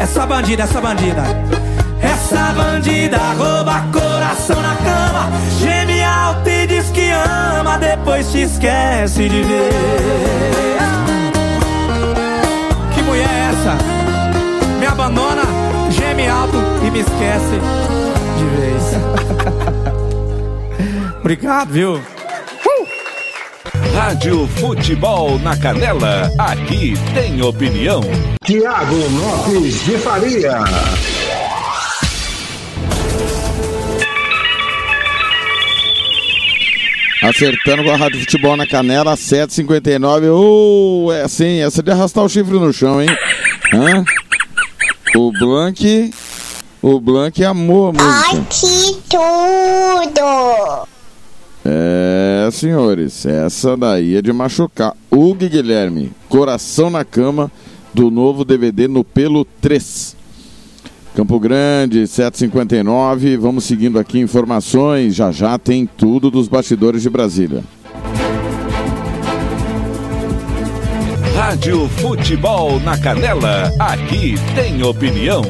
Essa bandida, essa bandida Essa bandida rouba coração na cama Geme alto e diz que ama Depois te esquece de ver Que mulher é essa? Me abandona, geme alto e me esquece de vez (laughs) Obrigado, viu? Rádio Futebol na Canela, aqui tem opinião. Tiago Lopes de Faria. Acertando com a Rádio Futebol na canela, 7h59. Oh, é assim, essa de arrastar o chifre no chão, hein? Hã? O Blank. O Blank amou a música. Ai, que tudo! Senhores, essa daí é de machucar. Hugo Guilherme, Coração na Cama, do novo DVD no Pelo 3. Campo Grande, 759. Vamos seguindo aqui informações. Já já tem tudo dos bastidores de Brasília. Rádio Futebol na Canela. Aqui tem opinião.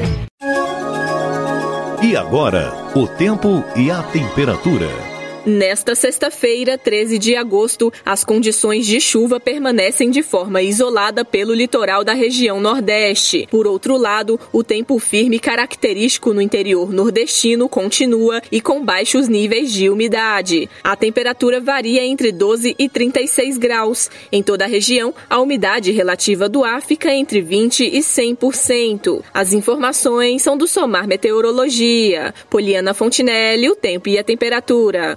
E agora, o tempo e a temperatura. Nesta sexta-feira, 13 de agosto, as condições de chuva permanecem de forma isolada pelo litoral da região Nordeste. Por outro lado, o tempo firme característico no interior nordestino continua e com baixos níveis de umidade. A temperatura varia entre 12 e 36 graus. Em toda a região, a umidade relativa do ar fica entre 20 e 100%. As informações são do Somar Meteorologia. Poliana Fontinelli, o tempo e a temperatura.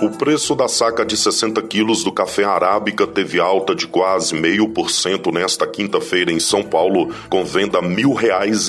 O preço da saca de 60 quilos do café arábica teve alta de quase meio por cento nesta quinta-feira em São Paulo, com venda R$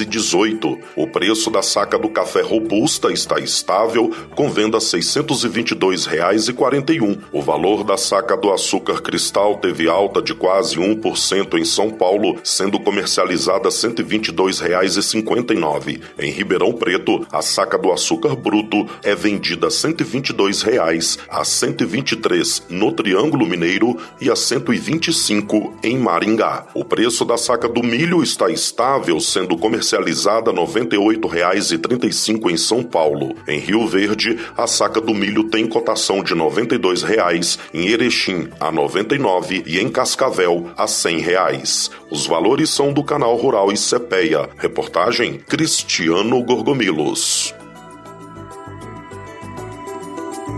dezoito. O preço da saca do café robusta está estável, com venda R$ 622,41. O valor da saca do açúcar cristal teve alta de quase 1% em São Paulo, sendo comercializada R$ 122,59. Em Ribeirão Preto, a saca do açúcar bruto é vendida R$ 122,00 a 123 no Triângulo Mineiro e a 125 em Maringá. O preço da saca do milho está estável, sendo comercializada R$ 98,35 em São Paulo. Em Rio Verde, a saca do milho tem cotação de 92 reais, em Erechim a R$ 99 e em Cascavel a 100 reais. Os valores são do canal Rural e Cepeia. Reportagem Cristiano Gorgomilos.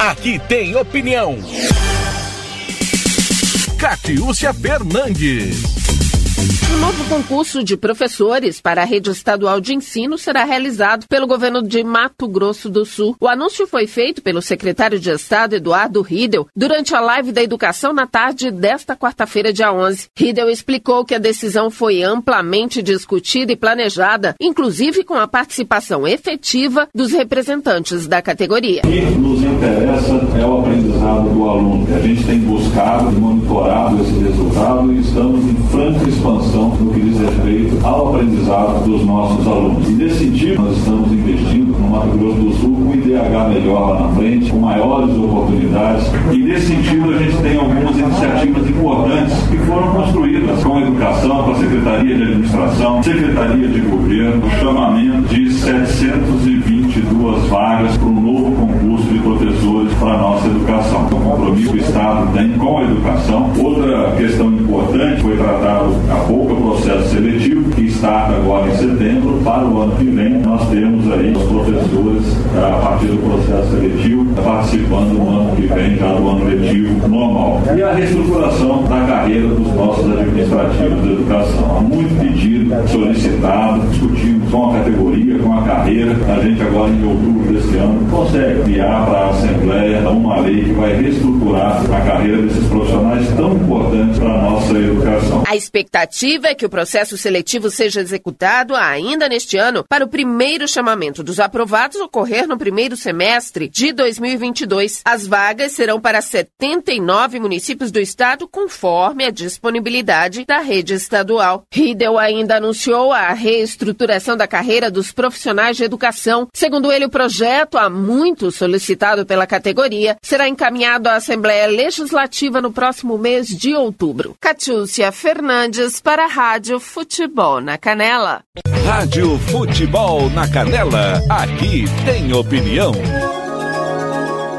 Aqui tem opinião. Catiúcia Fernandes. O novo concurso de professores para a rede estadual de ensino será realizado pelo governo de Mato Grosso do Sul. O anúncio foi feito pelo secretário de Estado Eduardo Riedel durante a live da educação na tarde desta quarta-feira, dia 11. Riedel explicou que a decisão foi amplamente discutida e planejada, inclusive com a participação efetiva dos representantes da categoria. Nos interessa é o aprendizado do aluno. A gente tem buscado e monitorado esse resultado e estamos em franca expansão no que diz respeito ao aprendizado dos nossos alunos. E nesse sentido, nós estamos investindo no Mato Grosso do Sul com IDH melhor lá na frente, com maiores oportunidades. E nesse sentido, a gente tem algumas iniciativas importantes que foram construídas com a educação, com a Secretaria de Administração, Secretaria de Governo, o chamamento de 722 vagas para um novo concurso professores para a nossa educação. O compromisso que o Estado tem com a educação. Outra questão importante foi tratado há pouco o processo seletivo, que starta agora em setembro. Para o ano que vem, nós temos aí os professores, a partir do processo seletivo, participando no ano que vem, já do ano letivo normal. E a reestruturação da carreira dos nossos administrativos de educação. Há muito pedido, solicitado, discutimos com a categoria, com a carreira. A gente agora, em outubro desse ano, consegue enviar para a Assembleia uma lei que vai reestruturar a carreira desses profissionais tão importantes para a nossa educação. A expectativa é que o processo seletivo seja executado ainda neste ano para o primeiro chamamento dos aprovados ocorrer no primeiro semestre de 2022. As vagas serão para 79 municípios do estado, conforme a disponibilidade da rede estadual. Riedel ainda anunciou a reestruturação da carreira dos profissionais de educação. Segundo ele, o projeto, há muito solicitado pela categoria, será encaminhado à Assembleia Legislativa no próximo mês de outubro. Catiúcia Fernandes para a Rádio Futebol na Canela. Rádio Futebol na Canela, aqui tem opinião.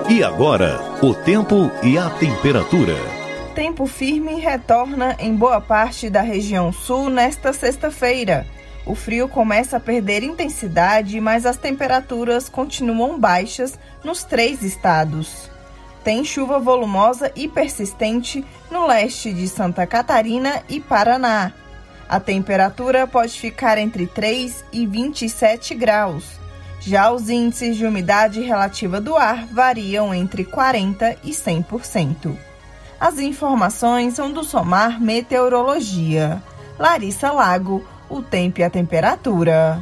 E agora, o tempo e a temperatura. Tempo firme retorna em boa parte da região sul nesta sexta-feira. O frio começa a perder intensidade, mas as temperaturas continuam baixas nos três estados. Tem chuva volumosa e persistente no leste de Santa Catarina e Paraná. A temperatura pode ficar entre 3 e 27 graus. Já os índices de umidade relativa do ar variam entre 40% e 100%. As informações são do Somar Meteorologia. Larissa Lago, o tempo e a temperatura.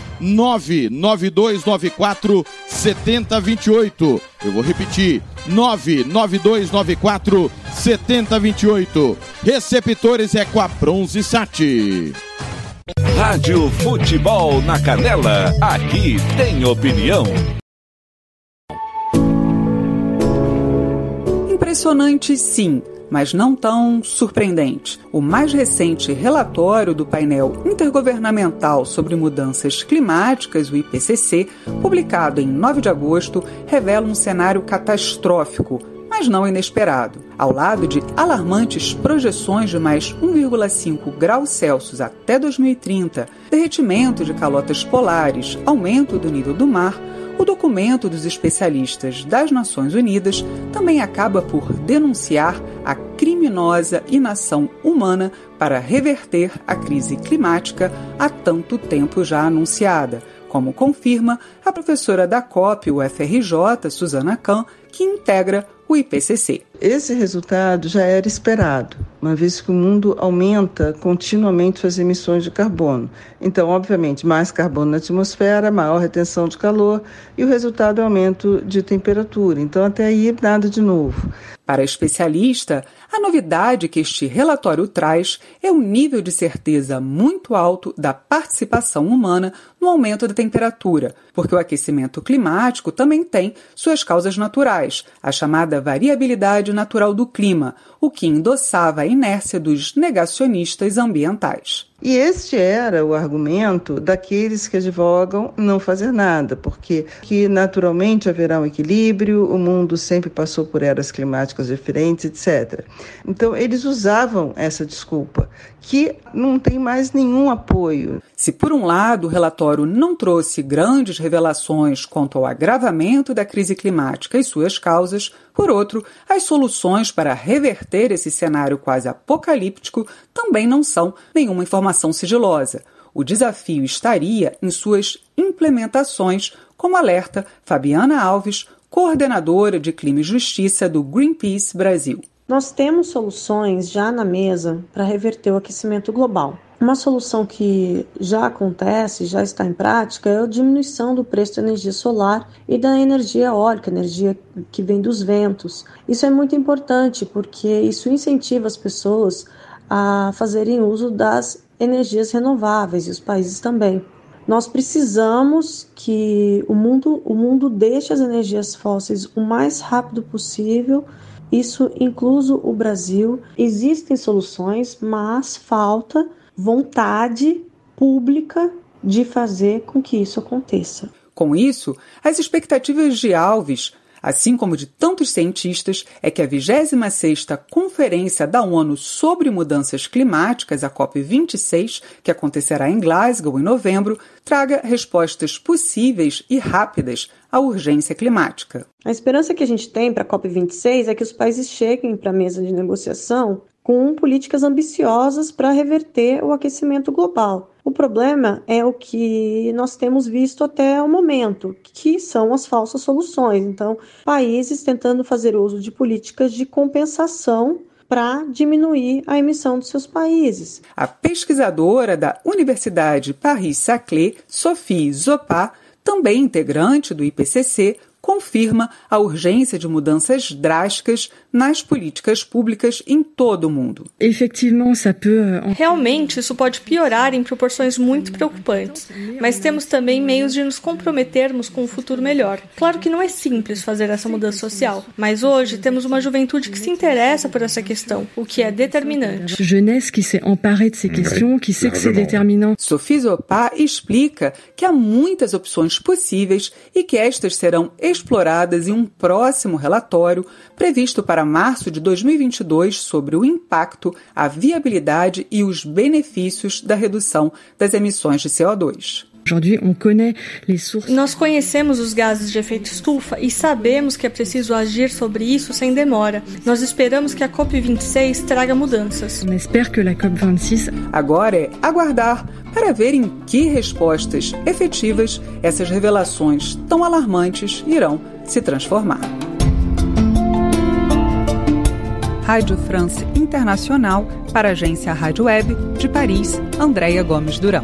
99294 7028. Eu vou repetir: 99294 7028. Receptores é com a Bronze Sat. Rádio Futebol na Canela, aqui tem opinião. Impressionante, sim mas não tão surpreendente. O mais recente relatório do painel intergovernamental sobre mudanças climáticas, o IPCC, publicado em 9 de agosto, revela um cenário catastrófico mas não inesperado. Ao lado de alarmantes projeções de mais 1,5 graus Celsius até 2030, derretimento de calotas polares, aumento do nível do mar, o documento dos especialistas das Nações Unidas também acaba por denunciar a criminosa inação humana para reverter a crise climática há tanto tempo já anunciada, como confirma a professora da COP, UFRJ, Susana Kahn, que integra o IPCC. Esse resultado já era esperado, uma vez que o mundo aumenta continuamente suas emissões de carbono. Então, obviamente, mais carbono na atmosfera, maior retenção de calor e o resultado é aumento de temperatura. Então, até aí, nada de novo. Para a especialista, a novidade que este relatório traz é um nível de certeza muito alto da participação humana no aumento da temperatura, porque o aquecimento climático também tem suas causas naturais, a chamada variabilidade natural do clima, o que endossava a inércia dos negacionistas ambientais. E este era o argumento daqueles que advogam não fazer nada, porque que naturalmente haverá um equilíbrio, o mundo sempre passou por eras climáticas diferentes, etc. Então eles usavam essa desculpa, que não tem mais nenhum apoio. Se por um lado o relatório não trouxe grandes revelações quanto ao agravamento da crise climática e suas causas, por outro, as soluções para reverter esse cenário quase apocalíptico também não são nenhuma informação sigilosa. O desafio estaria em suas implementações, como alerta Fabiana Alves, coordenadora de Clima e Justiça do Greenpeace Brasil. Nós temos soluções já na mesa para reverter o aquecimento global. Uma solução que já acontece, já está em prática, é a diminuição do preço da energia solar e da energia eólica, energia que vem dos ventos. Isso é muito importante porque isso incentiva as pessoas a fazerem uso das energias renováveis e os países também. Nós precisamos que o mundo, o mundo deixe as energias fósseis o mais rápido possível isso incluso o Brasil. Existem soluções, mas falta vontade pública de fazer com que isso aconteça. Com isso, as expectativas de Alves, assim como de tantos cientistas, é que a 26ª Conferência da ONU sobre Mudanças Climáticas, a COP26, que acontecerá em Glasgow em novembro, traga respostas possíveis e rápidas à urgência climática. A esperança que a gente tem para a COP26 é que os países cheguem para a mesa de negociação com políticas ambiciosas para reverter o aquecimento global. O problema é o que nós temos visto até o momento, que são as falsas soluções. Então, países tentando fazer uso de políticas de compensação para diminuir a emissão dos seus países. A pesquisadora da Universidade Paris-Saclay, Sophie Zopa, também integrante do IPCC, confirma a urgência de mudanças drásticas nas políticas públicas em todo o mundo. Euh, Realmente, isso pode piorar em proporções muito preocupantes, mas temos também meios de nos comprometermos com um futuro melhor. Claro que não é simples fazer essa mudança social, mas hoje temos uma juventude que se interessa por essa questão, o que é determinante. Jeunesse que s'est emparée de ces questions, qui sait que c'est déterminant. Sophie Zopa explica que há muitas opções possíveis e que estas serão exploradas em um próximo relatório previsto para março de 2022 sobre o impacto, a viabilidade e os benefícios da redução das emissões de CO2. Nós conhecemos os gases de efeito estufa e sabemos que é preciso agir sobre isso sem demora. Nós esperamos que a COP26 traga mudanças. Agora é aguardar para ver em que respostas efetivas essas revelações tão alarmantes irão se transformar. Rádio France Internacional, para a agência Rádio Web, de Paris, Andréia Gomes Durão.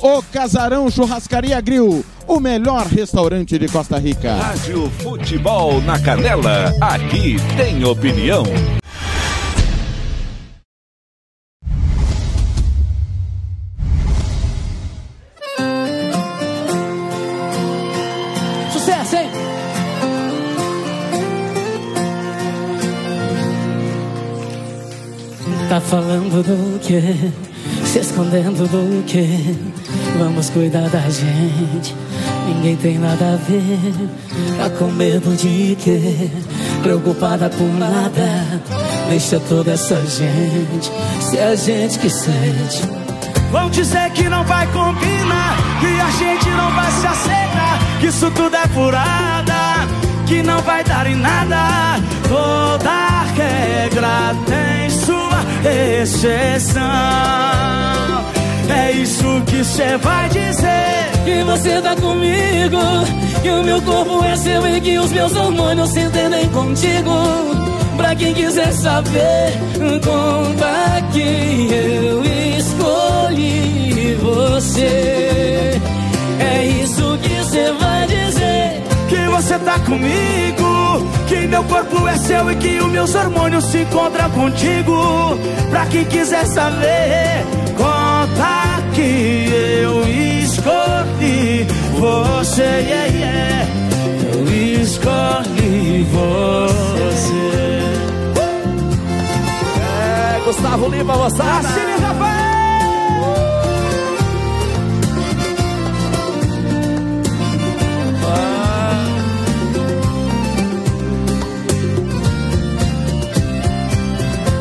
O Casarão Churrascaria Grill, o melhor restaurante de Costa Rica. Rádio Futebol na Canela, aqui tem opinião. Sucesso, hein? Tá falando do quê? Se escondendo do quê? Vamos cuidar da gente. Ninguém tem nada a ver. Tá com medo de quê? Preocupada por nada. Deixa toda essa gente. Se é a gente que sente. Vão dizer que não vai combinar, que a gente não vai se aceitar, que isso tudo é furada, que não vai dar em nada. Toda regra tem exceção. É isso que cê vai dizer. Que você tá comigo, que o meu corpo é seu e que os meus hormônios se entendem contigo. Pra quem quiser saber, conta que eu escolhi você. É isso que você vai dizer. Que você tá comigo, que meu corpo é seu e que os meus hormônios se encontram contigo. Pra quem quiser saber, conta que eu escolhi você. Yeah, yeah. Eu escolhi você. É, Gustavo Lima, moçada.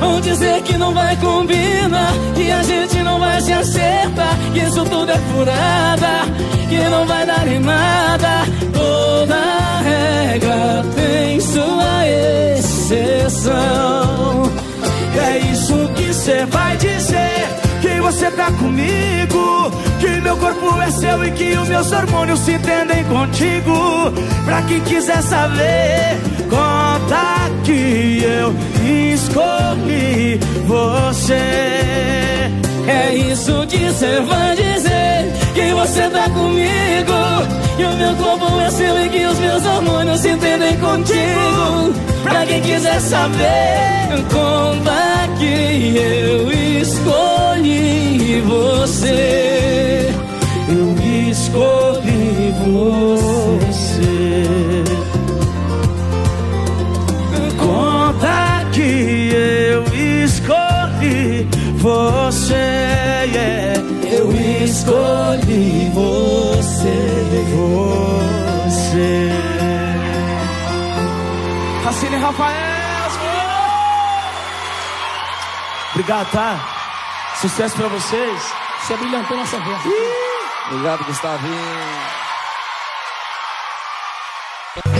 Vão dizer que não vai combinar, que a gente não vai se acertar, que isso tudo é furada, que não vai dar em nada. Toda regra tem sua exceção. É isso que cê vai dizer. Que você tá comigo. Que meu corpo é seu e que os meus hormônios se entendem contigo. Pra quem quiser saber, conta que eu escolhi você. É isso que você vai dizer Que você tá comigo E o meu corpo é seu e que os meus hormônios se entendem contigo quem quiser saber Conta que eu escolhi você Eu escolhi você. Conta que eu escolhi você, yeah. eu escolhi você, Rafael. Obrigado, tá? Sucesso pra vocês. Você brilhantou nossa vez. Obrigado, Gustavinho.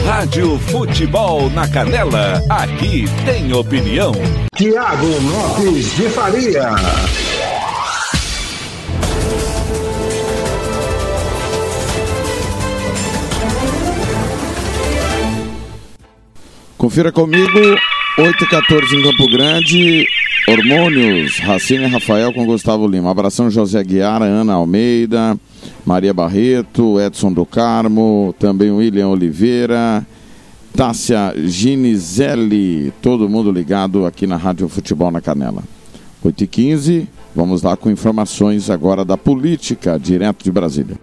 Rádio Futebol na Canela. Aqui tem opinião. Tiago Lopes de Faria. Confira comigo, 8 e 14 em Campo Grande. Hormônios, Racine Rafael com Gustavo Lima. Abração José Guiar, Ana Almeida, Maria Barreto, Edson do Carmo, também William Oliveira, Tássia Ginizelli, todo mundo ligado aqui na Rádio Futebol na Canela. 8 e 15 vamos lá com informações agora da política, direto de Brasília.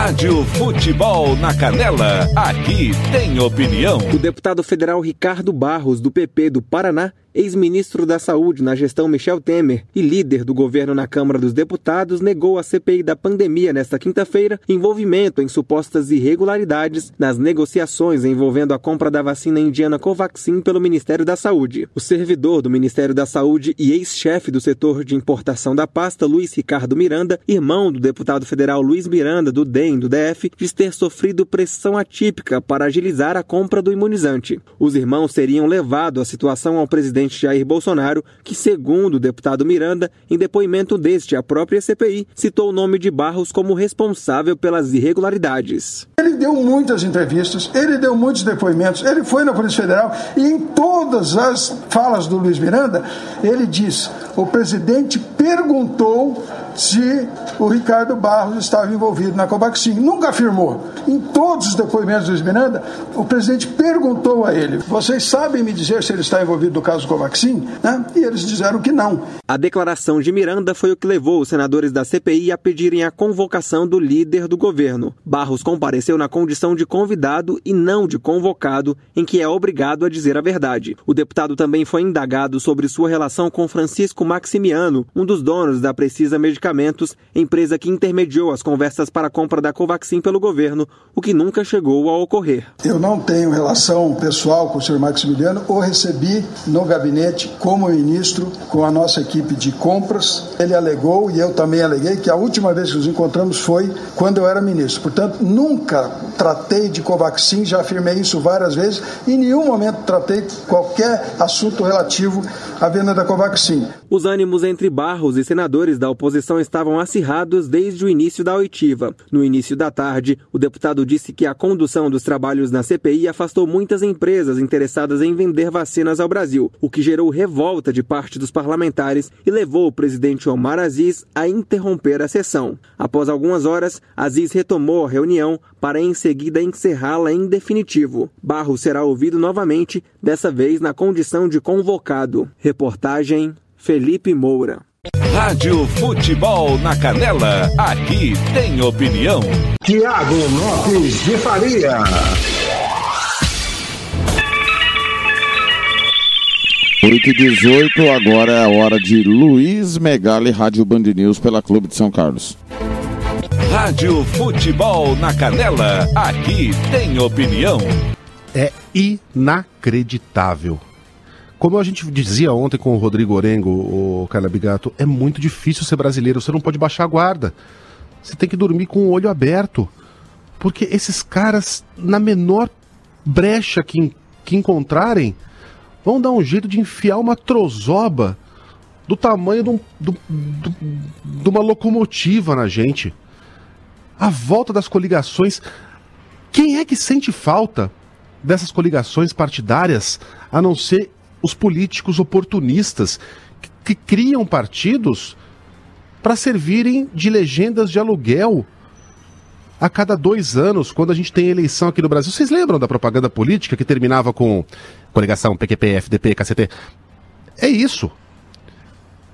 Rádio Futebol na Canela. Aqui tem opinião. O deputado federal Ricardo Barros, do PP do Paraná, ex-ministro da Saúde na gestão Michel Temer e líder do governo na Câmara dos Deputados, negou à CPI da pandemia nesta quinta-feira envolvimento em supostas irregularidades nas negociações envolvendo a compra da vacina indiana Covaxin pelo Ministério da Saúde. O servidor do Ministério da Saúde e ex-chefe do setor de importação da pasta, Luiz Ricardo Miranda, irmão do deputado federal Luiz Miranda, do DEM do DF, diz ter sofrido pressão atípica para agilizar a compra do imunizante. Os irmãos seriam levados a situação ao presidente presidente Jair Bolsonaro, que, segundo o deputado Miranda, em depoimento deste à própria CPI, citou o nome de Barros como responsável pelas irregularidades. Ele deu muitas entrevistas, ele deu muitos depoimentos, ele foi na Polícia Federal e em todas as falas do Luiz Miranda, ele diz: o presidente perguntou se o Ricardo Barros estava envolvido na Covaxin. Nunca afirmou. Em todos os depoimentos do Luiz Miranda, o presidente perguntou a ele: vocês sabem me dizer se ele está envolvido no caso Covaxin? Né? E eles disseram que não. A declaração de Miranda foi o que levou os senadores da CPI a pedirem a convocação do líder do governo. Barros compareceu na condição de convidado e não de convocado, em que é obrigado a dizer a verdade. O deputado também foi indagado sobre sua relação com Francisco Maximiano, um dos donos da Precisa Medicamentos, empresa que intermediou as conversas para a compra da Covaxin pelo governo, o que nunca chegou a ocorrer. Eu não tenho relação pessoal com o senhor Maximiliano, o recebi no gabinete como ministro com a nossa equipe de compras. Ele alegou e eu também aleguei que a última vez que nos encontramos foi quando eu era ministro. Portanto, nunca tratei de Covaxin, já afirmei isso várias vezes, e em nenhum momento tratei qualquer assunto relativo à venda da Covaxin. Os ânimos entre Barros e senadores da oposição estavam acirrados desde o início da oitiva. No início da tarde, o deputado disse que a condução dos trabalhos na CPI afastou muitas empresas interessadas em vender vacinas ao Brasil, o que gerou revolta de parte dos parlamentares e levou o presidente Omar Aziz a interromper a sessão. Após algumas horas, Aziz retomou a reunião para em seguida encerrá-la em definitivo. Barros será ouvido novamente, dessa vez na condição de convocado. Reportagem Felipe Moura. Rádio Futebol na Canela. Aqui tem opinião. Tiago Lopes de Faria. Oito e 18, agora é a hora de Luiz Megali, Rádio Band News pela Clube de São Carlos. Rádio Futebol na Canela. Aqui tem opinião. É inacreditável. Como a gente dizia ontem com o Rodrigo Orengo, o Carla Bigato, é muito difícil ser brasileiro. Você não pode baixar a guarda. Você tem que dormir com o olho aberto. Porque esses caras, na menor brecha que, que encontrarem, vão dar um jeito de enfiar uma trozoba do tamanho de, um, do, do, de uma locomotiva na gente. A volta das coligações. Quem é que sente falta dessas coligações partidárias a não ser os políticos oportunistas que, que criam partidos para servirem de legendas de aluguel a cada dois anos, quando a gente tem eleição aqui no Brasil. Vocês lembram da propaganda política que terminava com coligação PQP, FDP, KCT? É isso.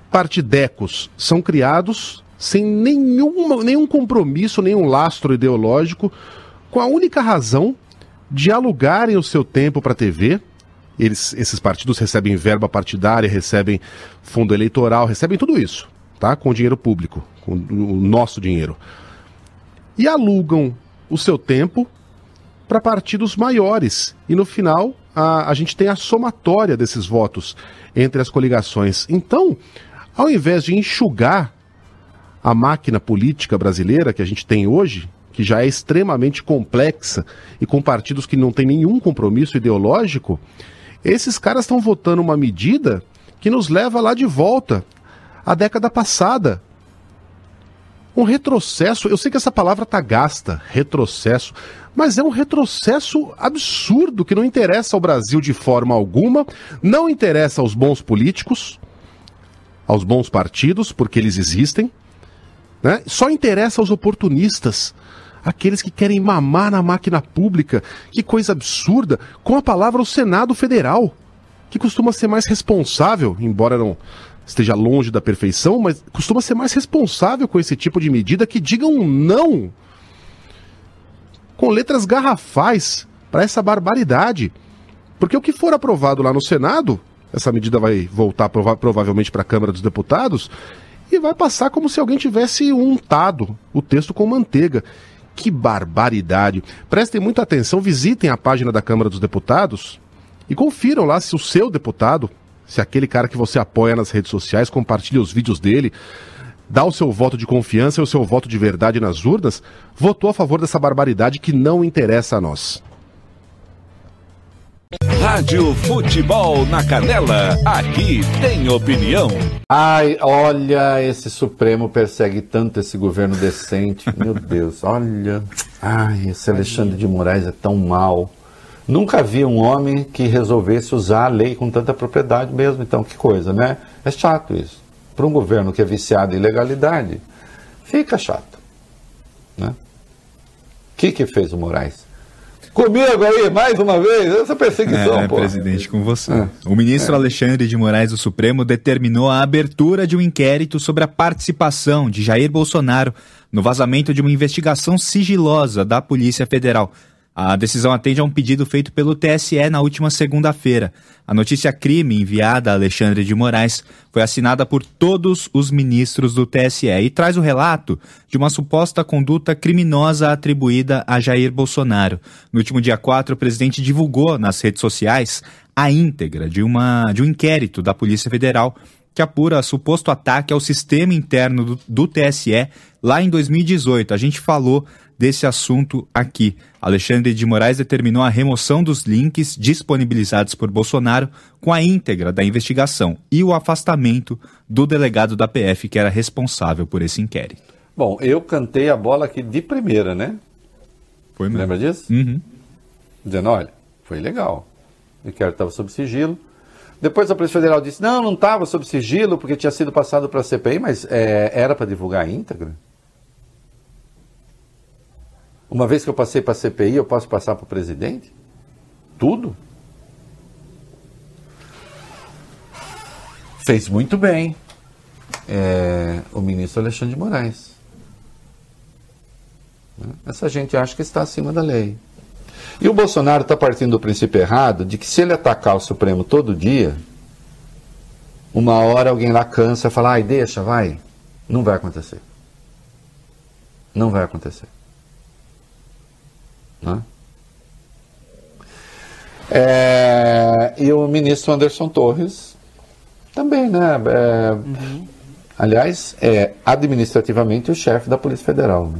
Partidecos são criados sem nenhuma, nenhum compromisso, nenhum lastro ideológico, com a única razão de alugarem o seu tempo para a TV eles, esses partidos recebem verba partidária, recebem fundo eleitoral, recebem tudo isso, tá? Com dinheiro público, com o nosso dinheiro. E alugam o seu tempo para partidos maiores. E no final, a, a gente tem a somatória desses votos entre as coligações. Então, ao invés de enxugar a máquina política brasileira que a gente tem hoje, que já é extremamente complexa e com partidos que não têm nenhum compromisso ideológico, esses caras estão votando uma medida que nos leva lá de volta à década passada. Um retrocesso, eu sei que essa palavra tá gasta, retrocesso, mas é um retrocesso absurdo que não interessa ao Brasil de forma alguma, não interessa aos bons políticos, aos bons partidos, porque eles existem, né? só interessa aos oportunistas, aqueles que querem mamar na máquina pública. Que coisa absurda! Com a palavra o Senado Federal, que costuma ser mais responsável, embora não esteja longe da perfeição, mas costuma ser mais responsável com esse tipo de medida que digam um não com letras garrafais para essa barbaridade. Porque o que for aprovado lá no Senado, essa medida vai voltar prova provavelmente para a Câmara dos Deputados e vai passar como se alguém tivesse untado o texto com manteiga. Que barbaridade! Prestem muita atenção, visitem a página da Câmara dos Deputados e confiram lá se o seu deputado, se aquele cara que você apoia nas redes sociais, compartilha os vídeos dele, dá o seu voto de confiança e o seu voto de verdade nas urnas, votou a favor dessa barbaridade que não interessa a nós. Rádio Futebol na Canela, aqui tem opinião. Ai, olha, esse Supremo persegue tanto esse governo decente. (laughs) Meu Deus, olha. Ai, esse Alexandre de Moraes é tão mal. Nunca vi um homem que resolvesse usar a lei com tanta propriedade mesmo. Então, que coisa, né? É chato isso. Para um governo que é viciado em legalidade, fica chato. Né? O que, que fez o Moraes? Comigo aí, mais uma vez, essa perseguição, é, pô. presidente, com você. É. O ministro é. Alexandre de Moraes do Supremo determinou a abertura de um inquérito sobre a participação de Jair Bolsonaro no vazamento de uma investigação sigilosa da Polícia Federal. A decisão atende a um pedido feito pelo TSE na última segunda-feira. A notícia crime enviada a Alexandre de Moraes foi assinada por todos os ministros do TSE e traz o relato de uma suposta conduta criminosa atribuída a Jair Bolsonaro. No último dia 4, o presidente divulgou nas redes sociais a íntegra de, uma, de um inquérito da Polícia Federal que apura suposto ataque ao sistema interno do, do TSE lá em 2018. A gente falou desse assunto aqui. Alexandre de Moraes determinou a remoção dos links disponibilizados por Bolsonaro com a íntegra da investigação e o afastamento do delegado da PF que era responsável por esse inquérito. Bom, eu cantei a bola aqui de primeira, né? Foi mesmo. Lembra disso? Uhum. Dizendo, olha, foi legal. O inquérito estava sob sigilo. Depois a Polícia Federal disse, não, não estava sob sigilo porque tinha sido passado para a CPI, mas é, era para divulgar a íntegra? Uma vez que eu passei para a CPI, eu posso passar para o presidente? Tudo? Fez muito bem é, o ministro Alexandre de Moraes. Essa gente acha que está acima da lei. E o Bolsonaro está partindo do princípio errado de que se ele atacar o Supremo todo dia, uma hora alguém lá cansa e fala, ai, deixa, vai. Não vai acontecer. Não vai acontecer. Né? É, e o ministro Anderson Torres também, né? É, uhum. Aliás, é administrativamente o chefe da Polícia Federal. Né?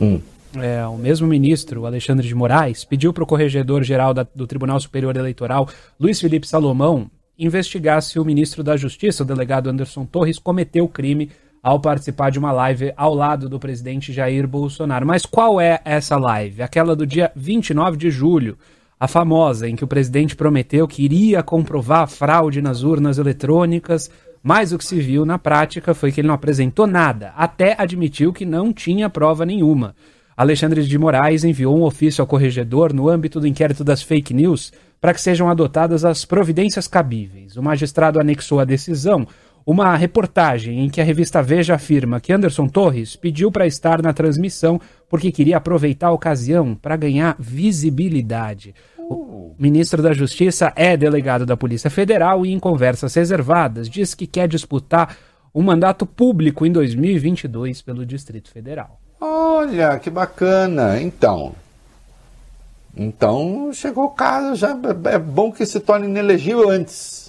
Hum. É, o mesmo ministro, Alexandre de Moraes, pediu para o corregedor-geral do Tribunal Superior Eleitoral, Luiz Felipe Salomão, investigar se o ministro da Justiça, o delegado Anderson Torres, cometeu crime ao participar de uma live ao lado do presidente Jair Bolsonaro. Mas qual é essa live? Aquela do dia 29 de julho, a famosa, em que o presidente prometeu que iria comprovar a fraude nas urnas eletrônicas, mas o que se viu na prática foi que ele não apresentou nada, até admitiu que não tinha prova nenhuma. Alexandre de Moraes enviou um ofício ao corregedor no âmbito do inquérito das fake news para que sejam adotadas as providências cabíveis. O magistrado anexou a decisão uma reportagem em que a revista Veja afirma que Anderson Torres pediu para estar na transmissão porque queria aproveitar a ocasião para ganhar visibilidade. O ministro da Justiça é delegado da Polícia Federal e, em conversas reservadas, diz que quer disputar um mandato público em 2022 pelo Distrito Federal. Olha, que bacana. Então, então chegou o caso, já é bom que se torne inelegível antes.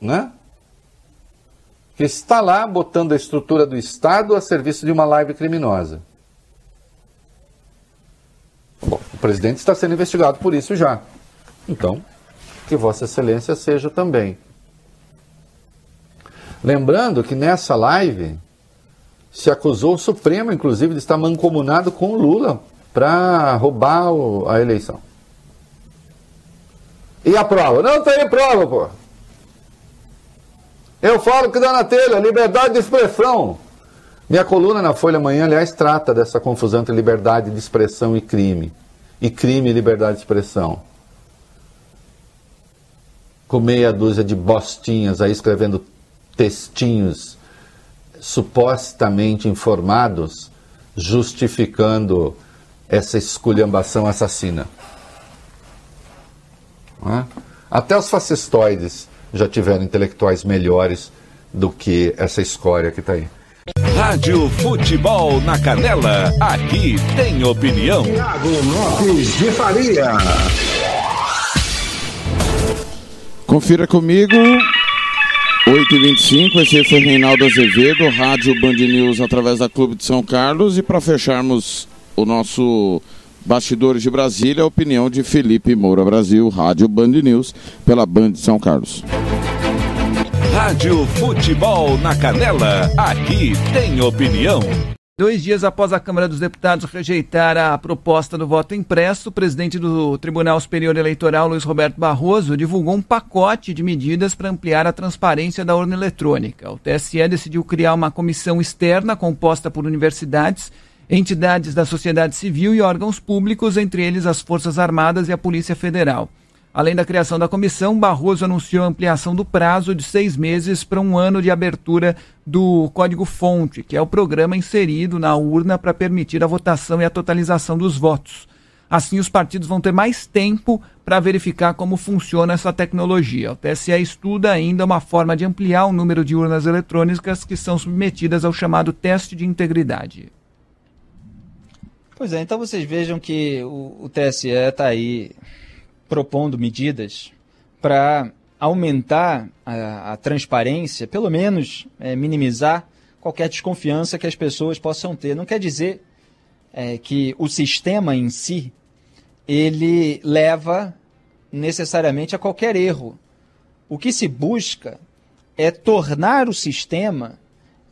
Né? Que está lá botando a estrutura do Estado a serviço de uma live criminosa. Bom, o presidente está sendo investigado por isso já. Então, que Vossa Excelência seja também. Lembrando que nessa live se acusou o Supremo, inclusive, de estar mancomunado com o Lula para roubar o, a eleição. E a prova? Não tem prova, pô. Eu falo que dá na telha, liberdade de expressão. Minha coluna na Folha Amanhã, aliás, trata dessa confusão entre liberdade de expressão e crime. E crime e liberdade de expressão. Com meia dúzia de bostinhas aí escrevendo textinhos supostamente informados, justificando essa esculhambação assassina. É? Até os fascistoides já tiveram intelectuais melhores do que essa escória que está aí. Rádio Futebol na Canela, aqui tem opinião. Tiago Lopes de Faria. Confira comigo. 8h25, esse foi Reinaldo Azevedo, Rádio Band News através da Clube de São Carlos. E para fecharmos o nosso Bastidores de Brasília, a opinião de Felipe Moura Brasil, Rádio Band News, pela Band de São Carlos. Rádio Futebol na Canela, aqui tem opinião. Dois dias após a Câmara dos Deputados rejeitar a proposta do voto impresso, o presidente do Tribunal Superior Eleitoral, Luiz Roberto Barroso, divulgou um pacote de medidas para ampliar a transparência da urna eletrônica. O TSE decidiu criar uma comissão externa composta por universidades, entidades da sociedade civil e órgãos públicos, entre eles as Forças Armadas e a Polícia Federal. Além da criação da comissão, Barroso anunciou a ampliação do prazo de seis meses para um ano de abertura do código-fonte, que é o programa inserido na urna para permitir a votação e a totalização dos votos. Assim, os partidos vão ter mais tempo para verificar como funciona essa tecnologia. O TSE estuda ainda uma forma de ampliar o número de urnas eletrônicas que são submetidas ao chamado teste de integridade. Pois é, então vocês vejam que o, o TSE está aí propondo medidas para aumentar a, a, transparência, pelo menos é, minimizar qualquer desconfiança que as pessoas possam ter. Não quer dizer é, que o sistema em si ele leva necessariamente a qualquer erro. O que se busca é tornar o sistema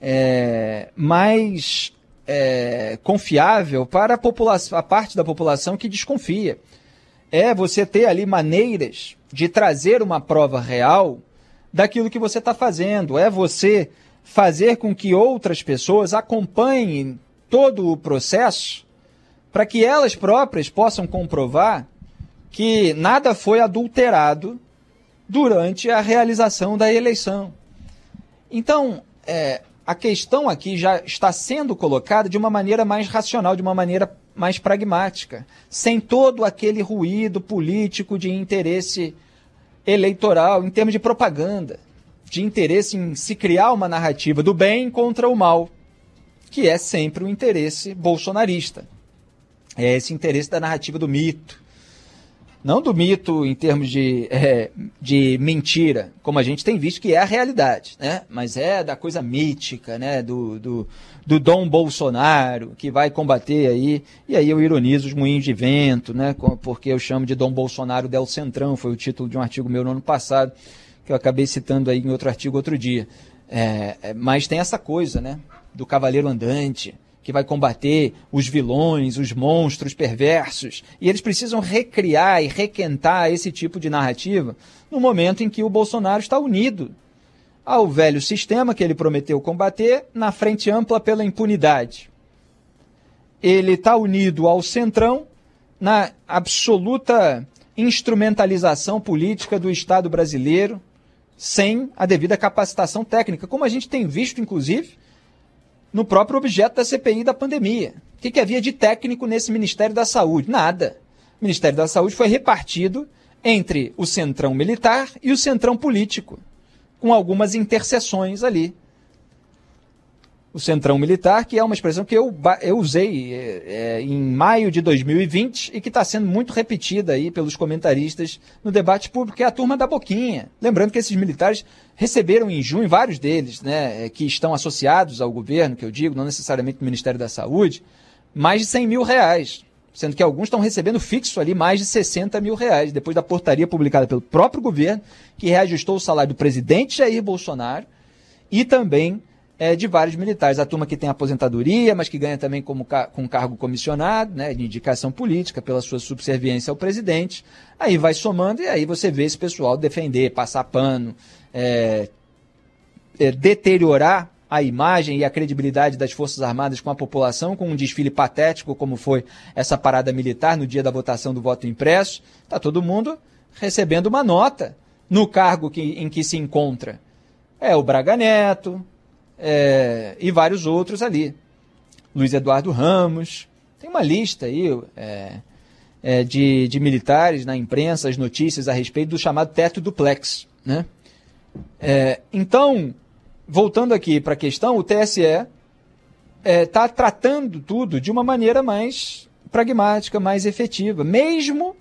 é, mais é, confiável para a, população, a parte da população que desconfia é você ter ali maneiras de trazer uma prova real daquilo que você está fazendo. É você fazer com que outras pessoas acompanhem todo o processo para que elas próprias possam comprovar que nada foi adulterado durante a realização da eleição. Então, é, a questão aqui já está sendo colocada de uma maneira mais racional, de uma maneira mais pragmática, sem todo aquele ruído político de interesse eleitoral, em termos de propaganda, de interesse em se criar uma narrativa do bem contra o mal, que é sempre o interesse bolsonarista. É esse interesse da narrativa do mito, não do mito em termos de, (laughs) é, de mentira, como a gente tem visto que é a realidade, né? mas é da coisa mítica, né? do, do, do Dom Bolsonaro, que vai combater aí, e aí eu ironizo os moinhos de vento, né? porque eu chamo de Dom Bolsonaro del Centrão, foi o título de um artigo meu no ano passado, que eu acabei citando aí em outro artigo outro dia. É, é mas tem essa coisa, né? do cavaleiro andante, que vai combater os vilões, os monstros perversos. E eles precisam recriar e requentar esse tipo de narrativa no momento em que o Bolsonaro está unido ao velho sistema que ele prometeu combater na frente ampla pela impunidade. Ele está unido ao centrão na absoluta instrumentalização política do Estado brasileiro sem a devida capacitação técnica, como a gente tem visto, inclusive, no próprio objeto da CPI da pandemia. O que, que havia de técnico nesse Ministério da Saúde? Nada. O Ministério da Saúde foi repartido entre o centrão militar e o centrão político, com algumas interseções ali. O centrão militar, que é uma expressão que eu, eu usei é, é, em maio de 2020 e que está sendo muito repetida aí pelos comentaristas no debate público, que é a turma da Boquinha. Lembrando que esses militares receberam em junho, vários deles, né, é, que estão associados ao governo, que eu digo, não necessariamente no Ministério da Saúde, mais de 100 mil reais sendo que alguns estão recebendo fixo ali mais de 60 mil reais, depois da portaria publicada pelo próprio governo, que reajustou o salário do presidente Jair Bolsonaro e também é, de vários militares. A turma que tem aposentadoria, mas que ganha também como com cargo comissionado, né, de indicação política, pela sua subserviência ao presidente. Aí vai somando e aí você vê esse pessoal defender, passar pano, é, é, deteriorar a imagem e a credibilidade das Forças Armadas com a população, com um desfile patético, como foi essa parada militar no dia da votação do voto impresso. Está todo mundo recebendo uma nota no cargo que, em que se encontra. É o Braga Neto é, e vários outros ali. Luiz Eduardo Ramos. Tem uma lista aí é, é, de, de militares na imprensa, as notícias a respeito do chamado teto duplex. Né? É, então, voltando aqui para a questão, o TSE está é, tratando tudo de uma maneira mais pragmática, mais efetiva, mesmo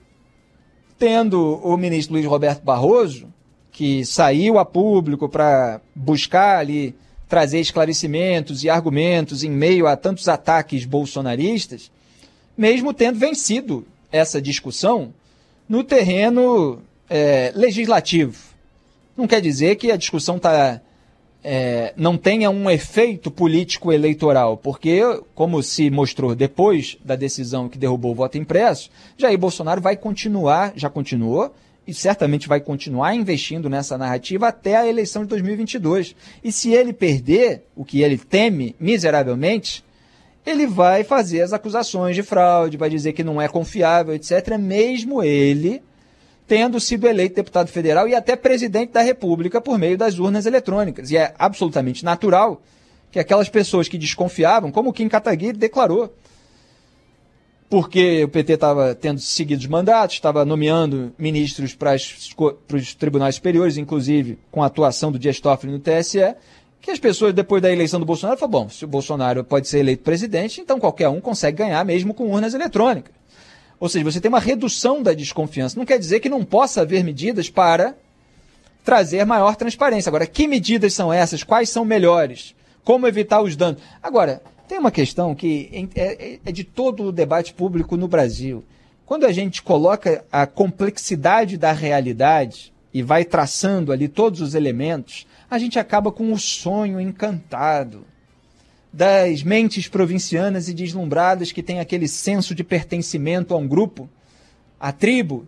tendo o ministro Luiz Roberto Barroso, que saiu a público para buscar ali trazer esclarecimentos e argumentos em meio a tantos ataques bolsonaristas, mesmo tendo vencido essa discussão no terreno é, legislativo. Não quer dizer que a discussão está é, não tenha um efeito político eleitoral, porque, como se mostrou depois da decisão que derrubou o voto impresso, Jair Bolsonaro vai continuar, já continuou, e certamente vai continuar investindo nessa narrativa até a eleição de 2022. E se ele perder, o que ele teme miseravelmente, ele vai fazer as acusações de fraude, vai dizer que não é confiável, etc., mesmo ele tendo sido eleito deputado federal e até presidente da República por meio das urnas eletrônicas. E é absolutamente natural que aquelas pessoas que desconfiavam, como Kim Kataguiri declarou, porque o PT estava tendo seguido os mandatos, estava nomeando ministros para os tribunais superiores, inclusive com a atuação do Dias Toffoli no TSE, que as pessoas, depois da eleição do Bolsonaro, falaram, bom, se o Bolsonaro pode ser eleito presidente, então qualquer um consegue ganhar mesmo com urnas eletrônicas. Ou seja, você tem uma redução da desconfiança. Não quer dizer que não possa haver medidas para trazer maior transparência. Agora, que medidas são essas? Quais são melhores? Como evitar os danos? Agora, tem uma questão que é, é de todo o debate público no Brasil. Quando a gente coloca a complexidade da realidade e vai traçando ali todos os elementos, a gente acaba com o sonho encantado das mentes provincianas e deslumbradas que têm aquele senso de pertencimento a um grupo, a tribo,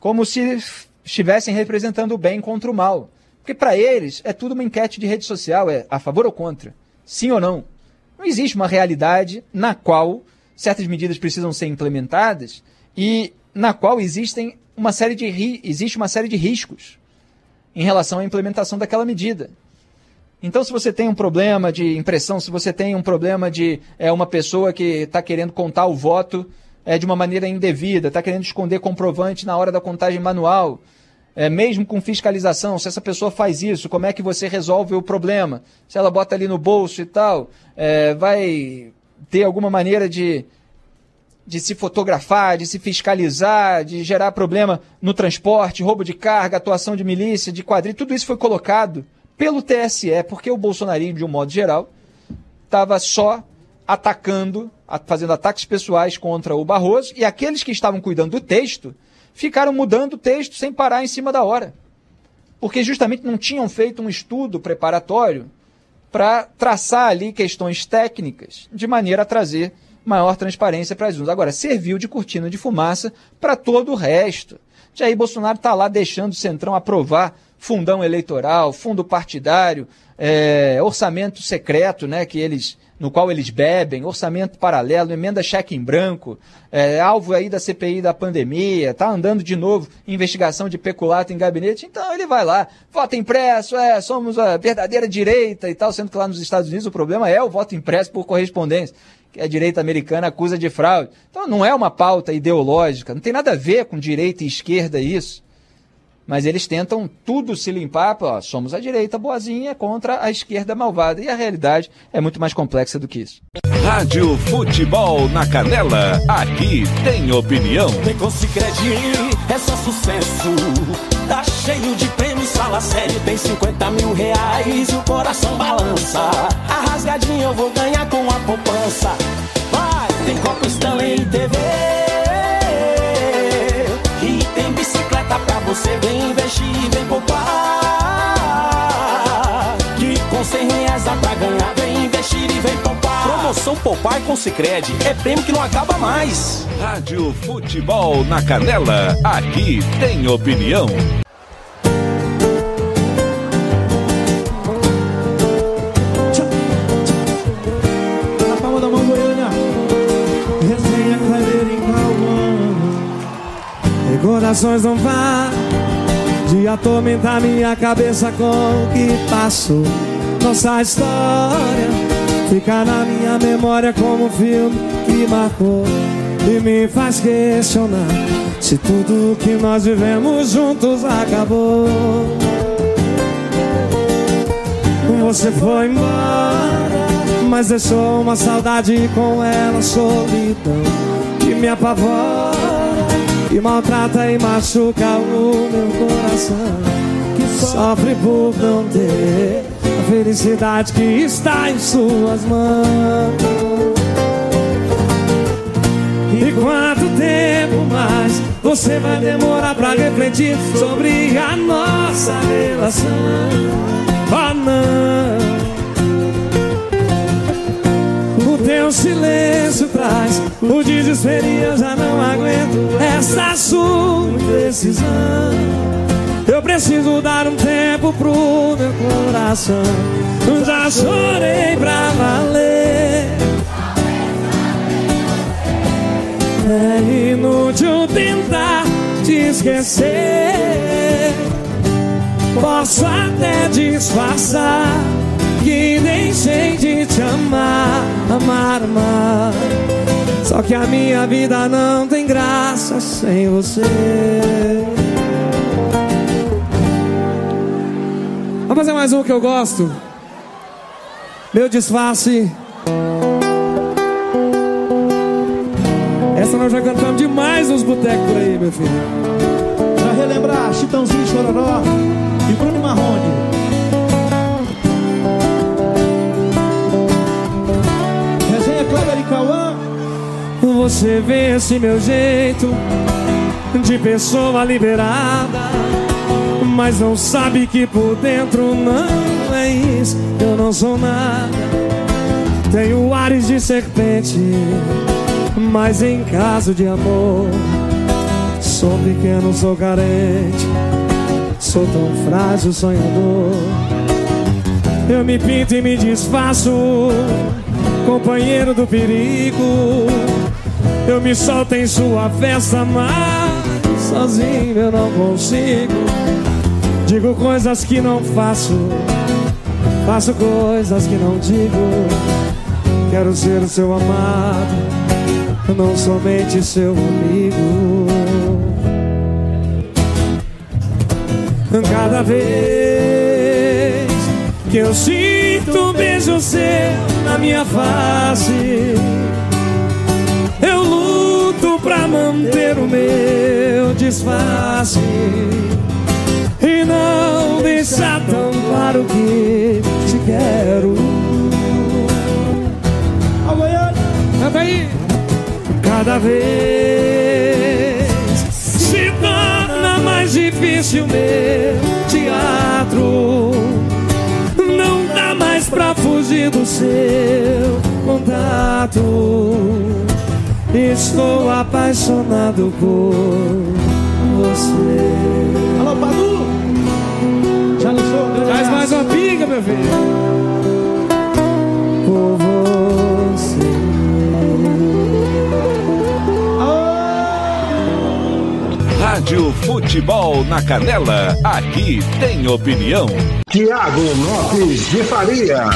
como se estivessem representando o bem contra o mal. Porque para eles é tudo uma enquete de rede social, é a favor ou contra, sim ou não. Não existe uma realidade na qual certas medidas precisam ser implementadas e na qual existem uma série de, existe uma série de riscos em relação à implementação daquela medida. Então, se você tem um problema de impressão, se você tem um problema de é, uma pessoa que está querendo contar o voto é, de uma maneira indevida, está querendo esconder comprovante na hora da contagem manual, é, mesmo com fiscalização, se essa pessoa faz isso, como é que você resolve o problema? Se ela bota ali no bolso e tal, é, vai ter alguma maneira de, de se fotografar, de se fiscalizar, de gerar problema no transporte, roubo de carga, atuação de milícia, de quadrilha, tudo isso foi colocado pelo TSE, porque o bolsonarismo, de um modo geral, estava só atacando, fazendo ataques pessoais contra o Barroso, e aqueles que estavam cuidando do texto ficaram mudando o texto sem parar em cima da hora. Porque justamente não tinham feito um estudo preparatório para traçar ali questões técnicas, de maneira a trazer maior transparência para as urnas. Agora, serviu de cortina de fumaça para todo o resto. Jair Bolsonaro está lá deixando o Centrão aprovar fundão eleitoral, fundo partidário, é, orçamento secreto, né, que eles, no qual eles bebem, orçamento paralelo, emenda cheque em branco, é, alvo aí da CPI da pandemia, tá andando de novo investigação de peculato em gabinete, então ele vai lá, voto impresso, é, somos a verdadeira direita e tal, sendo que lá nos Estados Unidos o problema é o voto impresso por correspondência. que a direita americana acusa de fraude. Então não é uma pauta ideológica, não tem nada a ver com direita e esquerda isso. Mas eles tentam tudo se limpar, ó, somos a direita boazinha contra a esquerda malvada. E a realidade é muito mais complexa do que isso. Rádio Futebol na Canela, aqui tem opinião. Tem com é só sucesso. Tá cheio de prêmios, fala sério, tem 50 mil reais e o coração balança. A rasgadinha eu vou ganhar com a poupança. Vai, tem Copa Stanley TV. Você, vem investir, vem poupar. Que com 100 reais dá pra ganhar, vem investir e vem poupar. Promoção Poupar com Cicred. É prêmio que não acaba mais. Rádio Futebol na Canela, aqui tem opinião. Corações não vá de atormentar minha cabeça com o que passou. Nossa história fica na minha memória como um filme que marcou e me faz questionar se tudo que nós vivemos juntos acabou. Você foi embora, mas deixou uma saudade com ela, solidão que me apavora, que maltrata e machuca o meu coração, que sofre por não ter a felicidade que está em suas mãos. E quanto tempo mais você vai demorar pra refletir sobre a nossa relação? Oh não teu silêncio traz o desespero e eu já não aguento essa sua indecisão. Eu preciso dar um tempo pro meu coração. Já chorei pra valer. É inútil tentar te esquecer. Posso até disfarçar que deixei de te amar, amar, amar. Só que a minha vida não tem graça sem você. Vamos fazer mais um que eu gosto. Meu disfarce. Essa nós já cantamos demais nos botecos por aí, meu filho. Pra relembrar, Chitãozinho Chororó e Bruno Marrone. Cauã. Você vê esse meu jeito de pessoa liberada, mas não sabe que por dentro não é isso. Eu não sou nada. Tenho ares de serpente, mas em caso de amor, sou pequeno, sou carente. Sou tão frágil, sonhador. Eu me pinto e me desfaço, companheiro do perigo. Eu me solto em sua festa, mas sozinho eu não consigo. Digo coisas que não faço, faço coisas que não digo. Quero ser o seu amado, não somente seu amigo. Cada vez que eu sinto um beijo seu na minha face, eu luto pra manter o meu disfarce e não deixar tão claro que te quero. Cada vez se torna mais difícil meu teatro. Pra fugir do seu contato. Estou apaixonado por você. Alô, Padu! Já lançou? Traz mais uma pinga, meu filho. Por você. Rádio Futebol na Canela, aqui tem opinião. Tiago Lopes de Faria.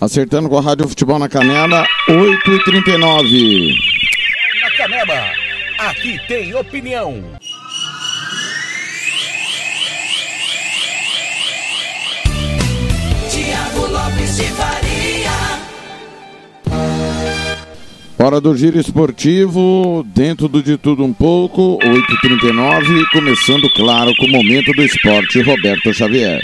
Acertando com a Rádio Futebol na Canela, 8h39. Na Canela, aqui tem opinião. Tiago Lopes de Faria. Hora do giro esportivo, dentro do de tudo um pouco, 8h39, começando, claro, com o momento do esporte, Roberto Xavier.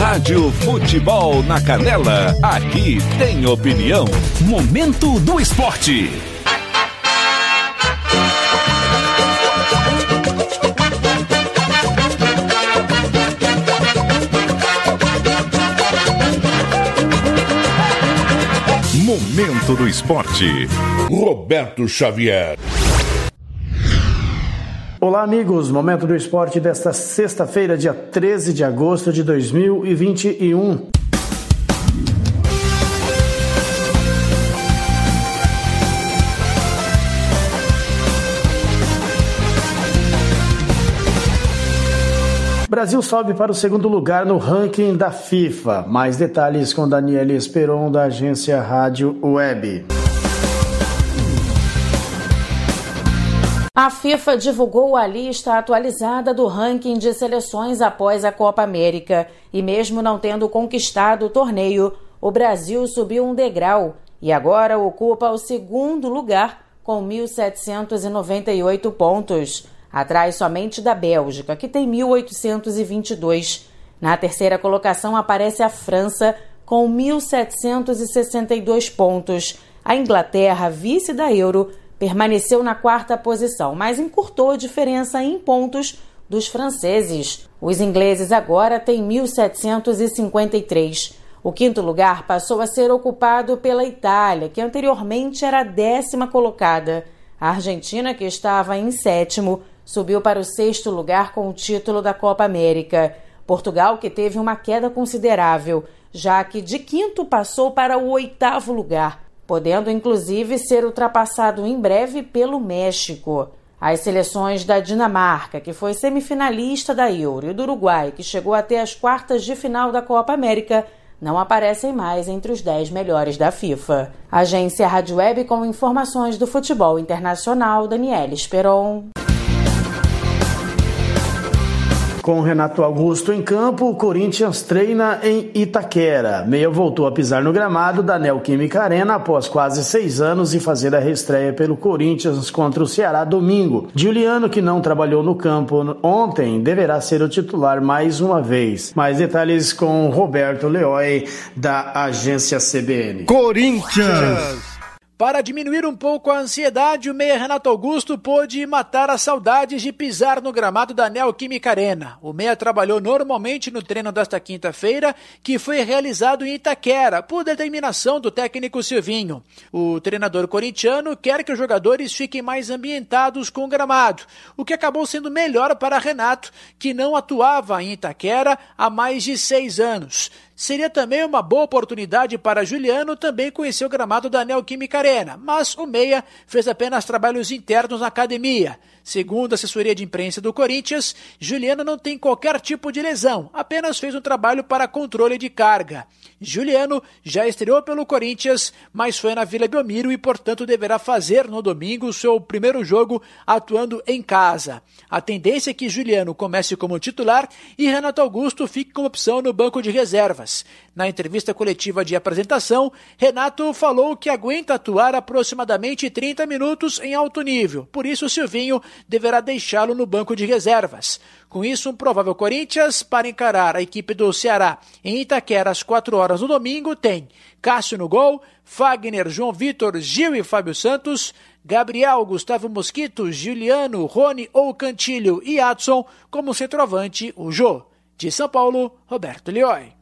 Rádio Futebol na Canela, aqui tem opinião. Momento do esporte. Momento do esporte. Roberto Xavier. Olá, amigos. Momento do esporte desta sexta-feira, dia 13 de agosto de 2021. Brasil sobe para o segundo lugar no ranking da FIFA. Mais detalhes com Daniele Esperon, da agência Rádio Web. A FIFA divulgou a lista atualizada do ranking de seleções após a Copa América e, mesmo não tendo conquistado o torneio, o Brasil subiu um degrau e agora ocupa o segundo lugar com 1.798 pontos, atrás somente da Bélgica, que tem 1.822. Na terceira colocação aparece a França com 1.762 pontos. A Inglaterra, vice da Euro, permaneceu na quarta posição, mas encurtou a diferença em pontos dos franceses. Os ingleses agora têm 1.753. O quinto lugar passou a ser ocupado pela Itália, que anteriormente era a décima colocada. A Argentina, que estava em sétimo, subiu para o sexto lugar com o título da Copa América. Portugal, que teve uma queda considerável, já que de quinto passou para o oitavo lugar podendo inclusive ser ultrapassado em breve pelo México. As seleções da Dinamarca, que foi semifinalista da Euro, e do Uruguai, que chegou até as quartas de final da Copa América, não aparecem mais entre os 10 melhores da FIFA. Agência Rádio Web com informações do futebol internacional, Daniela Esperon. Com Renato Augusto em campo, o Corinthians treina em Itaquera. Meia voltou a pisar no gramado da Neoquímica Arena após quase seis anos e fazer a reestreia pelo Corinthians contra o Ceará domingo. Juliano, que não trabalhou no campo ontem, deverá ser o titular mais uma vez. Mais detalhes com Roberto Leoi, da agência CBN. Corinthians! Para diminuir um pouco a ansiedade, o meia Renato Augusto pôde matar as saudades de pisar no gramado da Neoquímica Arena. O meia trabalhou normalmente no treino desta quinta-feira, que foi realizado em Itaquera, por determinação do técnico Silvinho. O treinador corintiano quer que os jogadores fiquem mais ambientados com o gramado, o que acabou sendo melhor para Renato, que não atuava em Itaquera há mais de seis anos. Seria também uma boa oportunidade para Juliano também conhecer o gramado da Neoquímica Arena, mas o Meia fez apenas trabalhos internos na academia. Segundo a assessoria de imprensa do Corinthians, Juliano não tem qualquer tipo de lesão, apenas fez um trabalho para controle de carga. Juliano já estreou pelo Corinthians, mas foi na Vila Belmiro e, portanto, deverá fazer no domingo seu primeiro jogo atuando em casa. A tendência é que Juliano comece como titular e Renato Augusto fique como opção no banco de reservas. Na entrevista coletiva de apresentação, Renato falou que aguenta atuar aproximadamente 30 minutos em alto nível, por isso Silvinho deverá deixá-lo no banco de reservas. Com isso, um provável Corinthians para encarar a equipe do Ceará em Itaquera às 4 horas no domingo tem Cássio no gol, Fagner, João Vitor, Gil e Fábio Santos, Gabriel, Gustavo Mosquito, Juliano, Rony ou Cantilho e Adson como centroavante o Jô. De São Paulo, Roberto Lioi.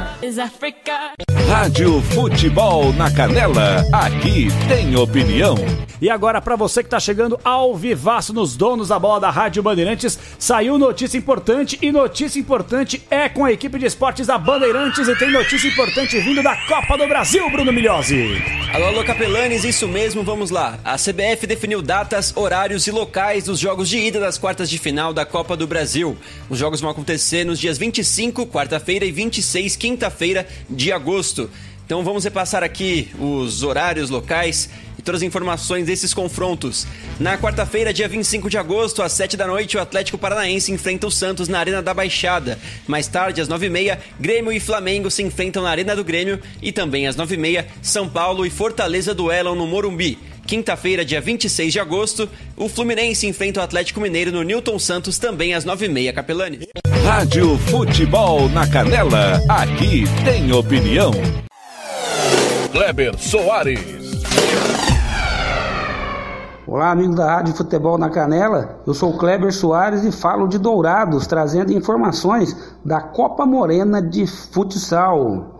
Rádio Futebol na Canela, aqui tem opinião. E agora, para você que está chegando ao vivaço nos donos da bola da Rádio Bandeirantes, saiu notícia importante e notícia importante é com a equipe de esportes da Bandeirantes e tem notícia importante vindo da Copa do Brasil, Bruno Milhozzi. Alô, alô, Capelanes, isso mesmo, vamos lá. A CBF definiu datas, horários e locais dos jogos de ida das quartas de final da Copa do Brasil. Os jogos vão acontecer nos dias 25, quarta-feira, e 26, quinta-feira de agosto. Então vamos repassar aqui os horários locais e todas as informações desses confrontos. Na quarta-feira, dia 25 de agosto, às 7 da noite, o Atlético Paranaense enfrenta o Santos na Arena da Baixada. Mais tarde, às 9h30, Grêmio e Flamengo se enfrentam na Arena do Grêmio e também às 9h30, São Paulo e Fortaleza duelam no Morumbi. Quinta-feira, dia 26 de agosto, o Fluminense enfrenta o Atlético Mineiro no Newton Santos também às 9h30, Capelani. Rádio Futebol na Canela, aqui tem opinião. Kleber Soares. Olá, amigos da Rádio Futebol na Canela. Eu sou o Kleber Soares e falo de Dourados, trazendo informações da Copa Morena de Futsal.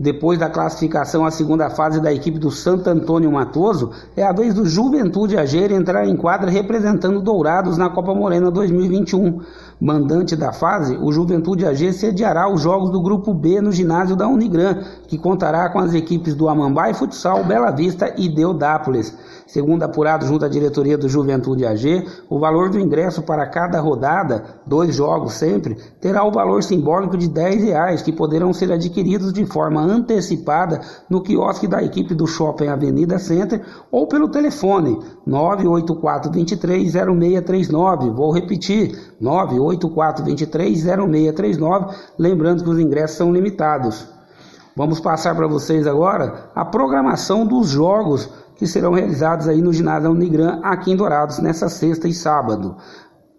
Depois da classificação à segunda fase da equipe do Santo Antônio Matoso, é a vez do Juventude Ageira entrar em quadra representando Dourados na Copa Morena 2021. Mandante da fase, o Juventude AG sediará os jogos do Grupo B no ginásio da Unigran, que contará com as equipes do Amambai Futsal, Bela Vista e Deodápolis. Segundo apurado junto à diretoria do Juventude AG, o valor do ingresso para cada rodada, dois jogos sempre, terá o valor simbólico de 10 reais, que poderão ser adquiridos de forma antecipada no quiosque da equipe do Shopping Avenida Center ou pelo telefone 984230639. Vou repetir, 984230639, lembrando que os ingressos são limitados. Vamos passar para vocês agora a programação dos jogos que serão realizados aí no ginásio Unigran aqui em Dourados nessa sexta e sábado.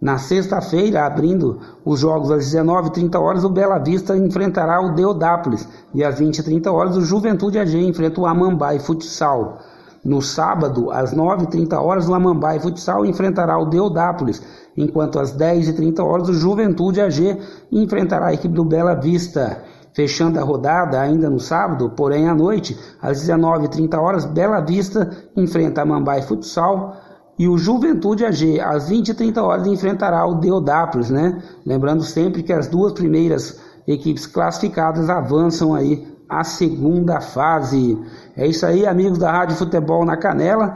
Na sexta-feira, abrindo os jogos às 19h30 horas, o Bela Vista enfrentará o Deodápolis e às 20h30 horas o Juventude AG enfrenta o Amambai Futsal. No sábado, às 9h30 horas, o Amambai Futsal enfrentará o Deodápolis, enquanto às 10h30 horas o Juventude AG enfrentará a equipe do Bela Vista. Fechando a rodada ainda no sábado, porém à noite, às 19h30 horas, Bela Vista enfrenta a Mambai Futsal e o Juventude AG, às 20h30 horas, enfrentará o Deodápolis, né? Lembrando sempre que as duas primeiras equipes classificadas avançam aí à segunda fase. É isso aí, amigos da Rádio Futebol na Canela.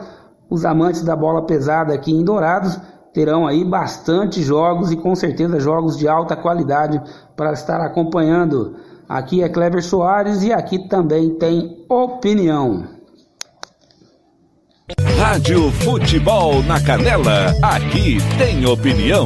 Os amantes da bola pesada aqui em Dourados terão aí bastante jogos e com certeza jogos de alta qualidade para estar acompanhando. Aqui é Clever Soares e aqui também tem opinião. Rádio Futebol na Canela, aqui tem opinião.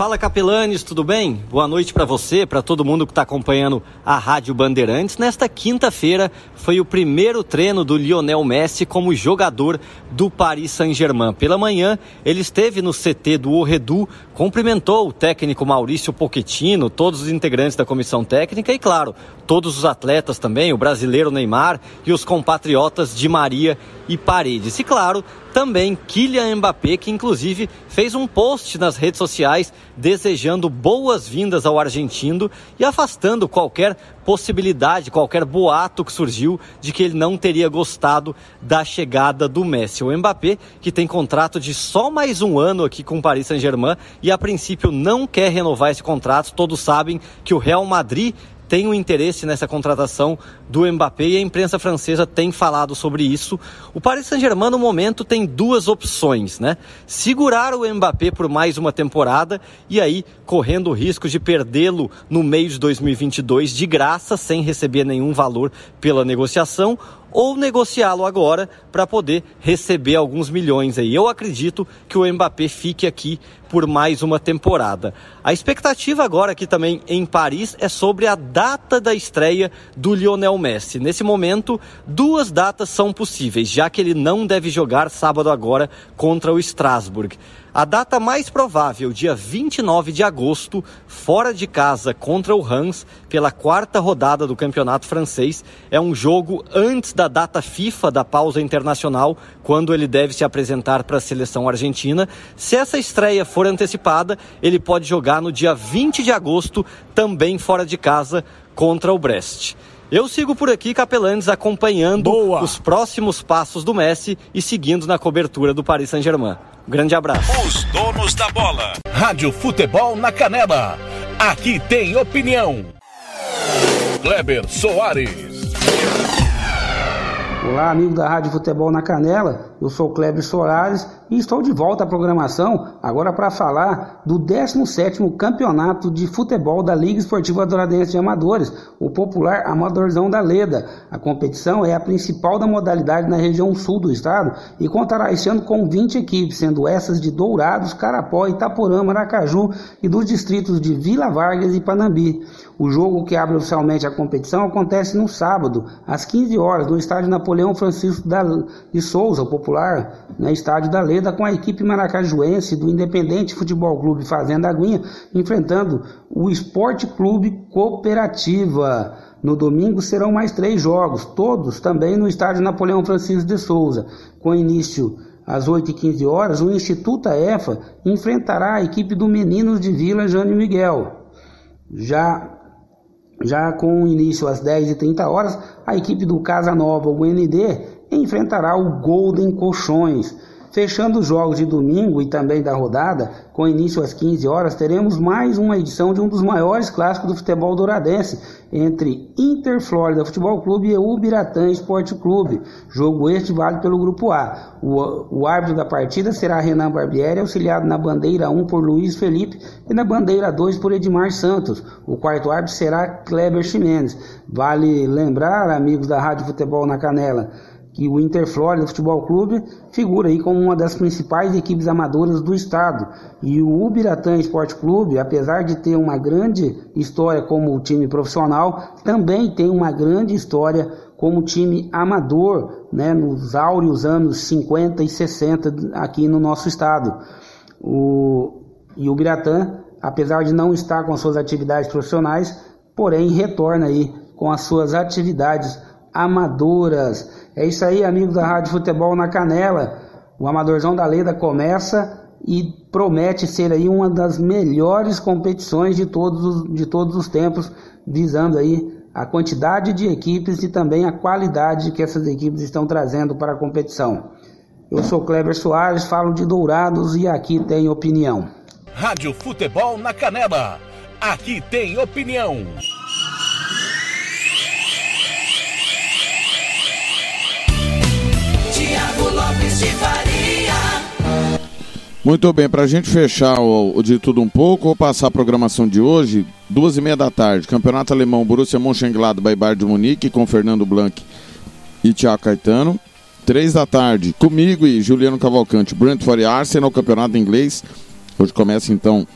Fala Capelanes, tudo bem? Boa noite para você, para todo mundo que está acompanhando a Rádio Bandeirantes. Nesta quinta-feira foi o primeiro treino do Lionel Messi como jogador do Paris Saint-Germain. Pela manhã, ele esteve no CT do Orredu, cumprimentou o técnico Maurício Pochettino, todos os integrantes da comissão técnica e, claro, todos os atletas também, o brasileiro Neymar e os compatriotas de Maria e Paredes. E, claro, também Kylian Mbappé, que inclusive fez um post nas redes sociais desejando boas-vindas ao argentino e afastando qualquer possibilidade, qualquer boato que surgiu de que ele não teria gostado da chegada do Messi. O Mbappé, que tem contrato de só mais um ano aqui com o Paris Saint-Germain e a princípio não quer renovar esse contrato, todos sabem que o Real Madrid tem um interesse nessa contratação do Mbappé e a imprensa francesa tem falado sobre isso. O Paris Saint-Germain, no momento, tem duas opções, né? Segurar o Mbappé por mais uma temporada e aí correndo o risco de perdê-lo no meio de 2022 de graça, sem receber nenhum valor pela negociação, ou negociá-lo agora para poder receber alguns milhões aí. Eu acredito que o Mbappé fique aqui por mais uma temporada. A expectativa agora aqui também em Paris é sobre a data da estreia do Lionel Messi. Nesse momento, duas datas são possíveis, já que ele não deve jogar sábado agora contra o Strasbourg. A data mais provável, dia 29 de agosto, fora de casa contra o Hans, pela quarta rodada do campeonato francês, é um jogo antes da data FIFA da pausa internacional, quando ele deve se apresentar para a seleção argentina. Se essa estreia for antecipada, ele pode jogar no dia 20 de agosto, também fora de casa, contra o Brest. Eu sigo por aqui, Capelanes, acompanhando Boa. os próximos passos do Messi e seguindo na cobertura do Paris Saint-Germain. Grande abraço. Os donos da bola. Rádio Futebol na Canela. Aqui tem opinião. Kleber Soares. Olá, amigo da Rádio Futebol na Canela. Eu sou Kleber Soares e estou de volta à programação agora para falar do 17º Campeonato de Futebol da Liga Esportiva Douradense de Amadores, o popular Amadorzão da Leda. A competição é a principal da modalidade na região sul do estado e contará este ano com 20 equipes, sendo essas de Dourados, Carapó, Itaporama, Aracaju e dos distritos de Vila Vargas e Panambi. O jogo que abre oficialmente a competição acontece no sábado, às 15 horas, no estádio Napoleão Francisco de Souza, popular né, estádio da Leda, com a equipe maracajuense do Independente Futebol Clube Fazenda Aguinha, enfrentando o Esporte Clube Cooperativa. No domingo serão mais três jogos, todos também no estádio Napoleão Francisco de Souza, com início às 8h15 horas, o Instituto EFA enfrentará a equipe do Meninos de Vila Jânio Miguel. Já já com início às 10h30 horas, a equipe do Casa Nova, o ND, enfrentará o Golden Colchões. Fechando os jogos de domingo e também da rodada, com início às 15 horas, teremos mais uma edição de um dos maiores clássicos do futebol douradense, entre Inter Flórida Futebol Clube e Ubiratã Esporte Clube. Jogo este vale pelo Grupo A. O, o árbitro da partida será Renan Barbieri, auxiliado na bandeira 1 por Luiz Felipe e na bandeira 2 por Edmar Santos. O quarto árbitro será Kleber Ximenes. Vale lembrar, amigos da Rádio Futebol na Canela, que o Interflórida Futebol Clube figura aí como uma das principais equipes amadoras do estado. E o Ubiratã Esporte Clube, apesar de ter uma grande história como time profissional, também tem uma grande história como time amador, né, nos áureos anos 50 e 60 aqui no nosso estado. O, e o Ubiratã, apesar de não estar com suas atividades profissionais, porém retorna aí com as suas atividades amadoras. É isso aí, amigos da Rádio Futebol na Canela. O Amadorzão da Leda começa e promete ser aí uma das melhores competições de todos os, de todos os tempos, visando aí a quantidade de equipes e também a qualidade que essas equipes estão trazendo para a competição. Eu sou Kleber Soares, falo de Dourados e aqui tem opinião. Rádio Futebol na Canela. Aqui tem opinião. Muito bem, para a gente fechar o, o, de tudo um pouco, vou passar a programação de hoje, duas e meia da tarde, Campeonato Alemão Borussia Mönchengladbach Bayern de Munique com Fernando Blanc e Thiago Caetano. Três da tarde, comigo e Juliano Cavalcante, Brentford e Arsenal, Campeonato Inglês. Hoje começa então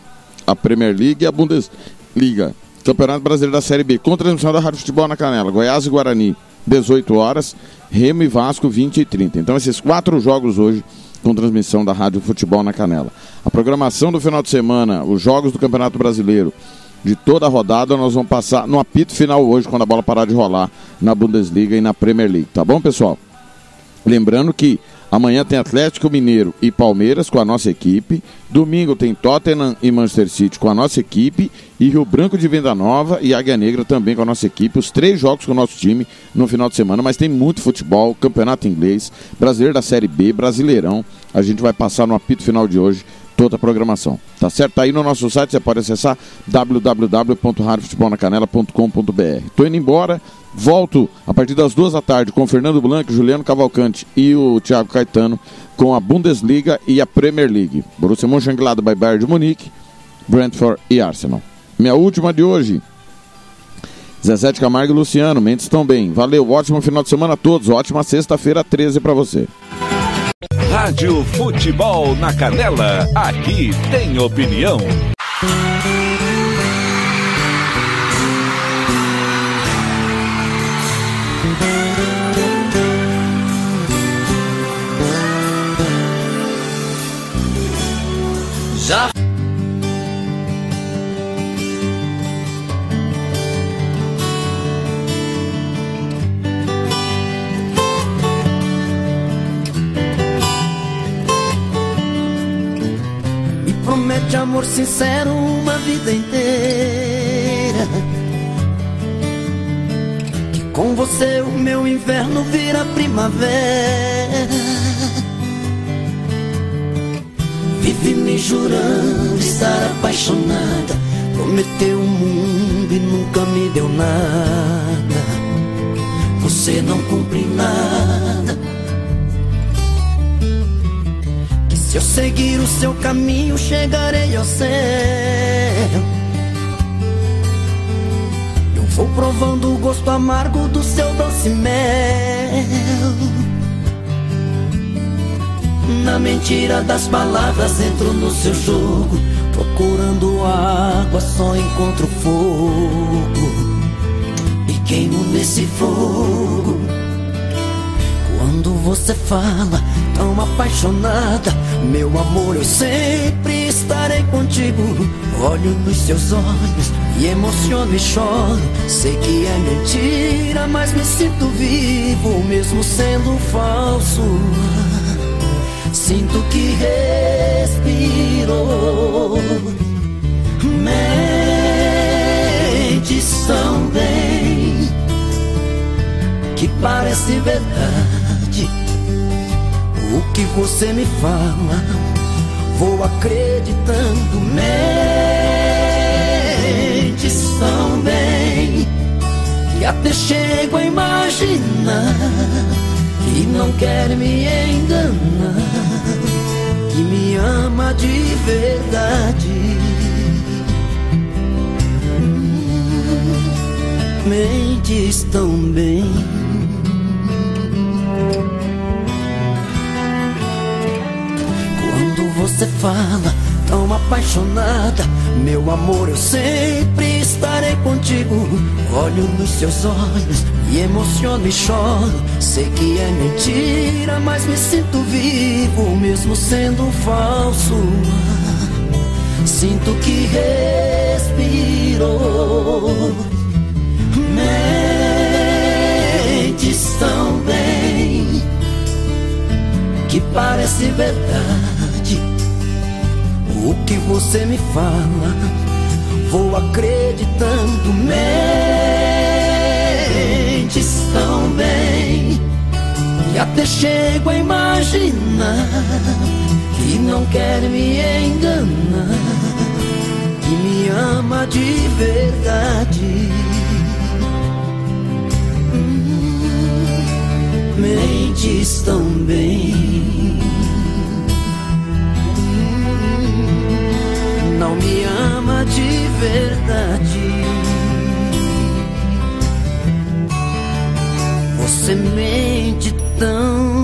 a Premier League e a Bundesliga. Campeonato Brasileiro da Série B, com transmissão da Rádio Futebol na Canela, Goiás e Guarani, 18 horas. Remo e Vasco 20 e 30. Então esses quatro jogos hoje com transmissão da Rádio Futebol na Canela. A programação do final de semana, os jogos do Campeonato Brasileiro de toda a rodada, nós vamos passar no apito final hoje, quando a bola parar de rolar na Bundesliga e na Premier League. Tá bom, pessoal? Lembrando que Amanhã tem Atlético Mineiro e Palmeiras com a nossa equipe. Domingo tem Tottenham e Manchester City com a nossa equipe. E Rio Branco de Venda Nova e Águia Negra também com a nossa equipe. Os três jogos com o nosso time no final de semana. Mas tem muito futebol, campeonato inglês, brasileiro da Série B, brasileirão. A gente vai passar no apito final de hoje toda a programação. Tá certo? Aí no nosso site, você pode acessar www.radiofutebolnacanela.com.br. Tô indo embora. Volto a partir das duas da tarde com o Fernando Blanco, Juliano Cavalcante e o Thiago Caetano com a Bundesliga e a Premier League. Borussia Mönchengladbach, Bayern de Munique, Brentford e Arsenal. Minha última de hoje. Zezé Camargo e Luciano, Mendes estão bem. Valeu, ótimo final de semana a todos. Ótima sexta-feira 13 para você. Rádio Futebol na Canela. Aqui tem opinião. Já promete amor sincero uma vida inteira. Que com você o meu inverno vira primavera. Vive me jurando estar apaixonada. Prometeu o mundo e nunca me deu nada. Você não cumpre nada. Se eu seguir o seu caminho, chegarei ao céu. Eu vou provando o gosto amargo do seu doce mel. Na mentira das palavras entro no seu jogo Procurando água só encontro fogo E queimo nesse fogo Quando você fala tão apaixonada. Meu amor, eu sempre estarei contigo. Olho nos seus olhos e emociono e choro. Sei que é mentira, mas me sinto vivo Mesmo sendo falso. Sinto que respiro Mentes tão bem Que parece verdade O que você me fala Vou acreditando Mentes tão bem Que até chego a imaginar que não quer me enganar, que me ama de verdade. Mentes tão bem. Você fala tão apaixonada, meu amor, eu sempre estarei contigo. Olho nos seus olhos e emociono e choro. Sei que é mentira, mas me sinto vivo, mesmo sendo falso. Sinto que respiro. Mentes tão bem que parece verdade. O que você me fala, vou acreditando. Mentes tão bem e até chego a imaginar que não quer me enganar, que me ama de verdade. Hum, Mentes tão bem. Me ama de verdade. Você mente tão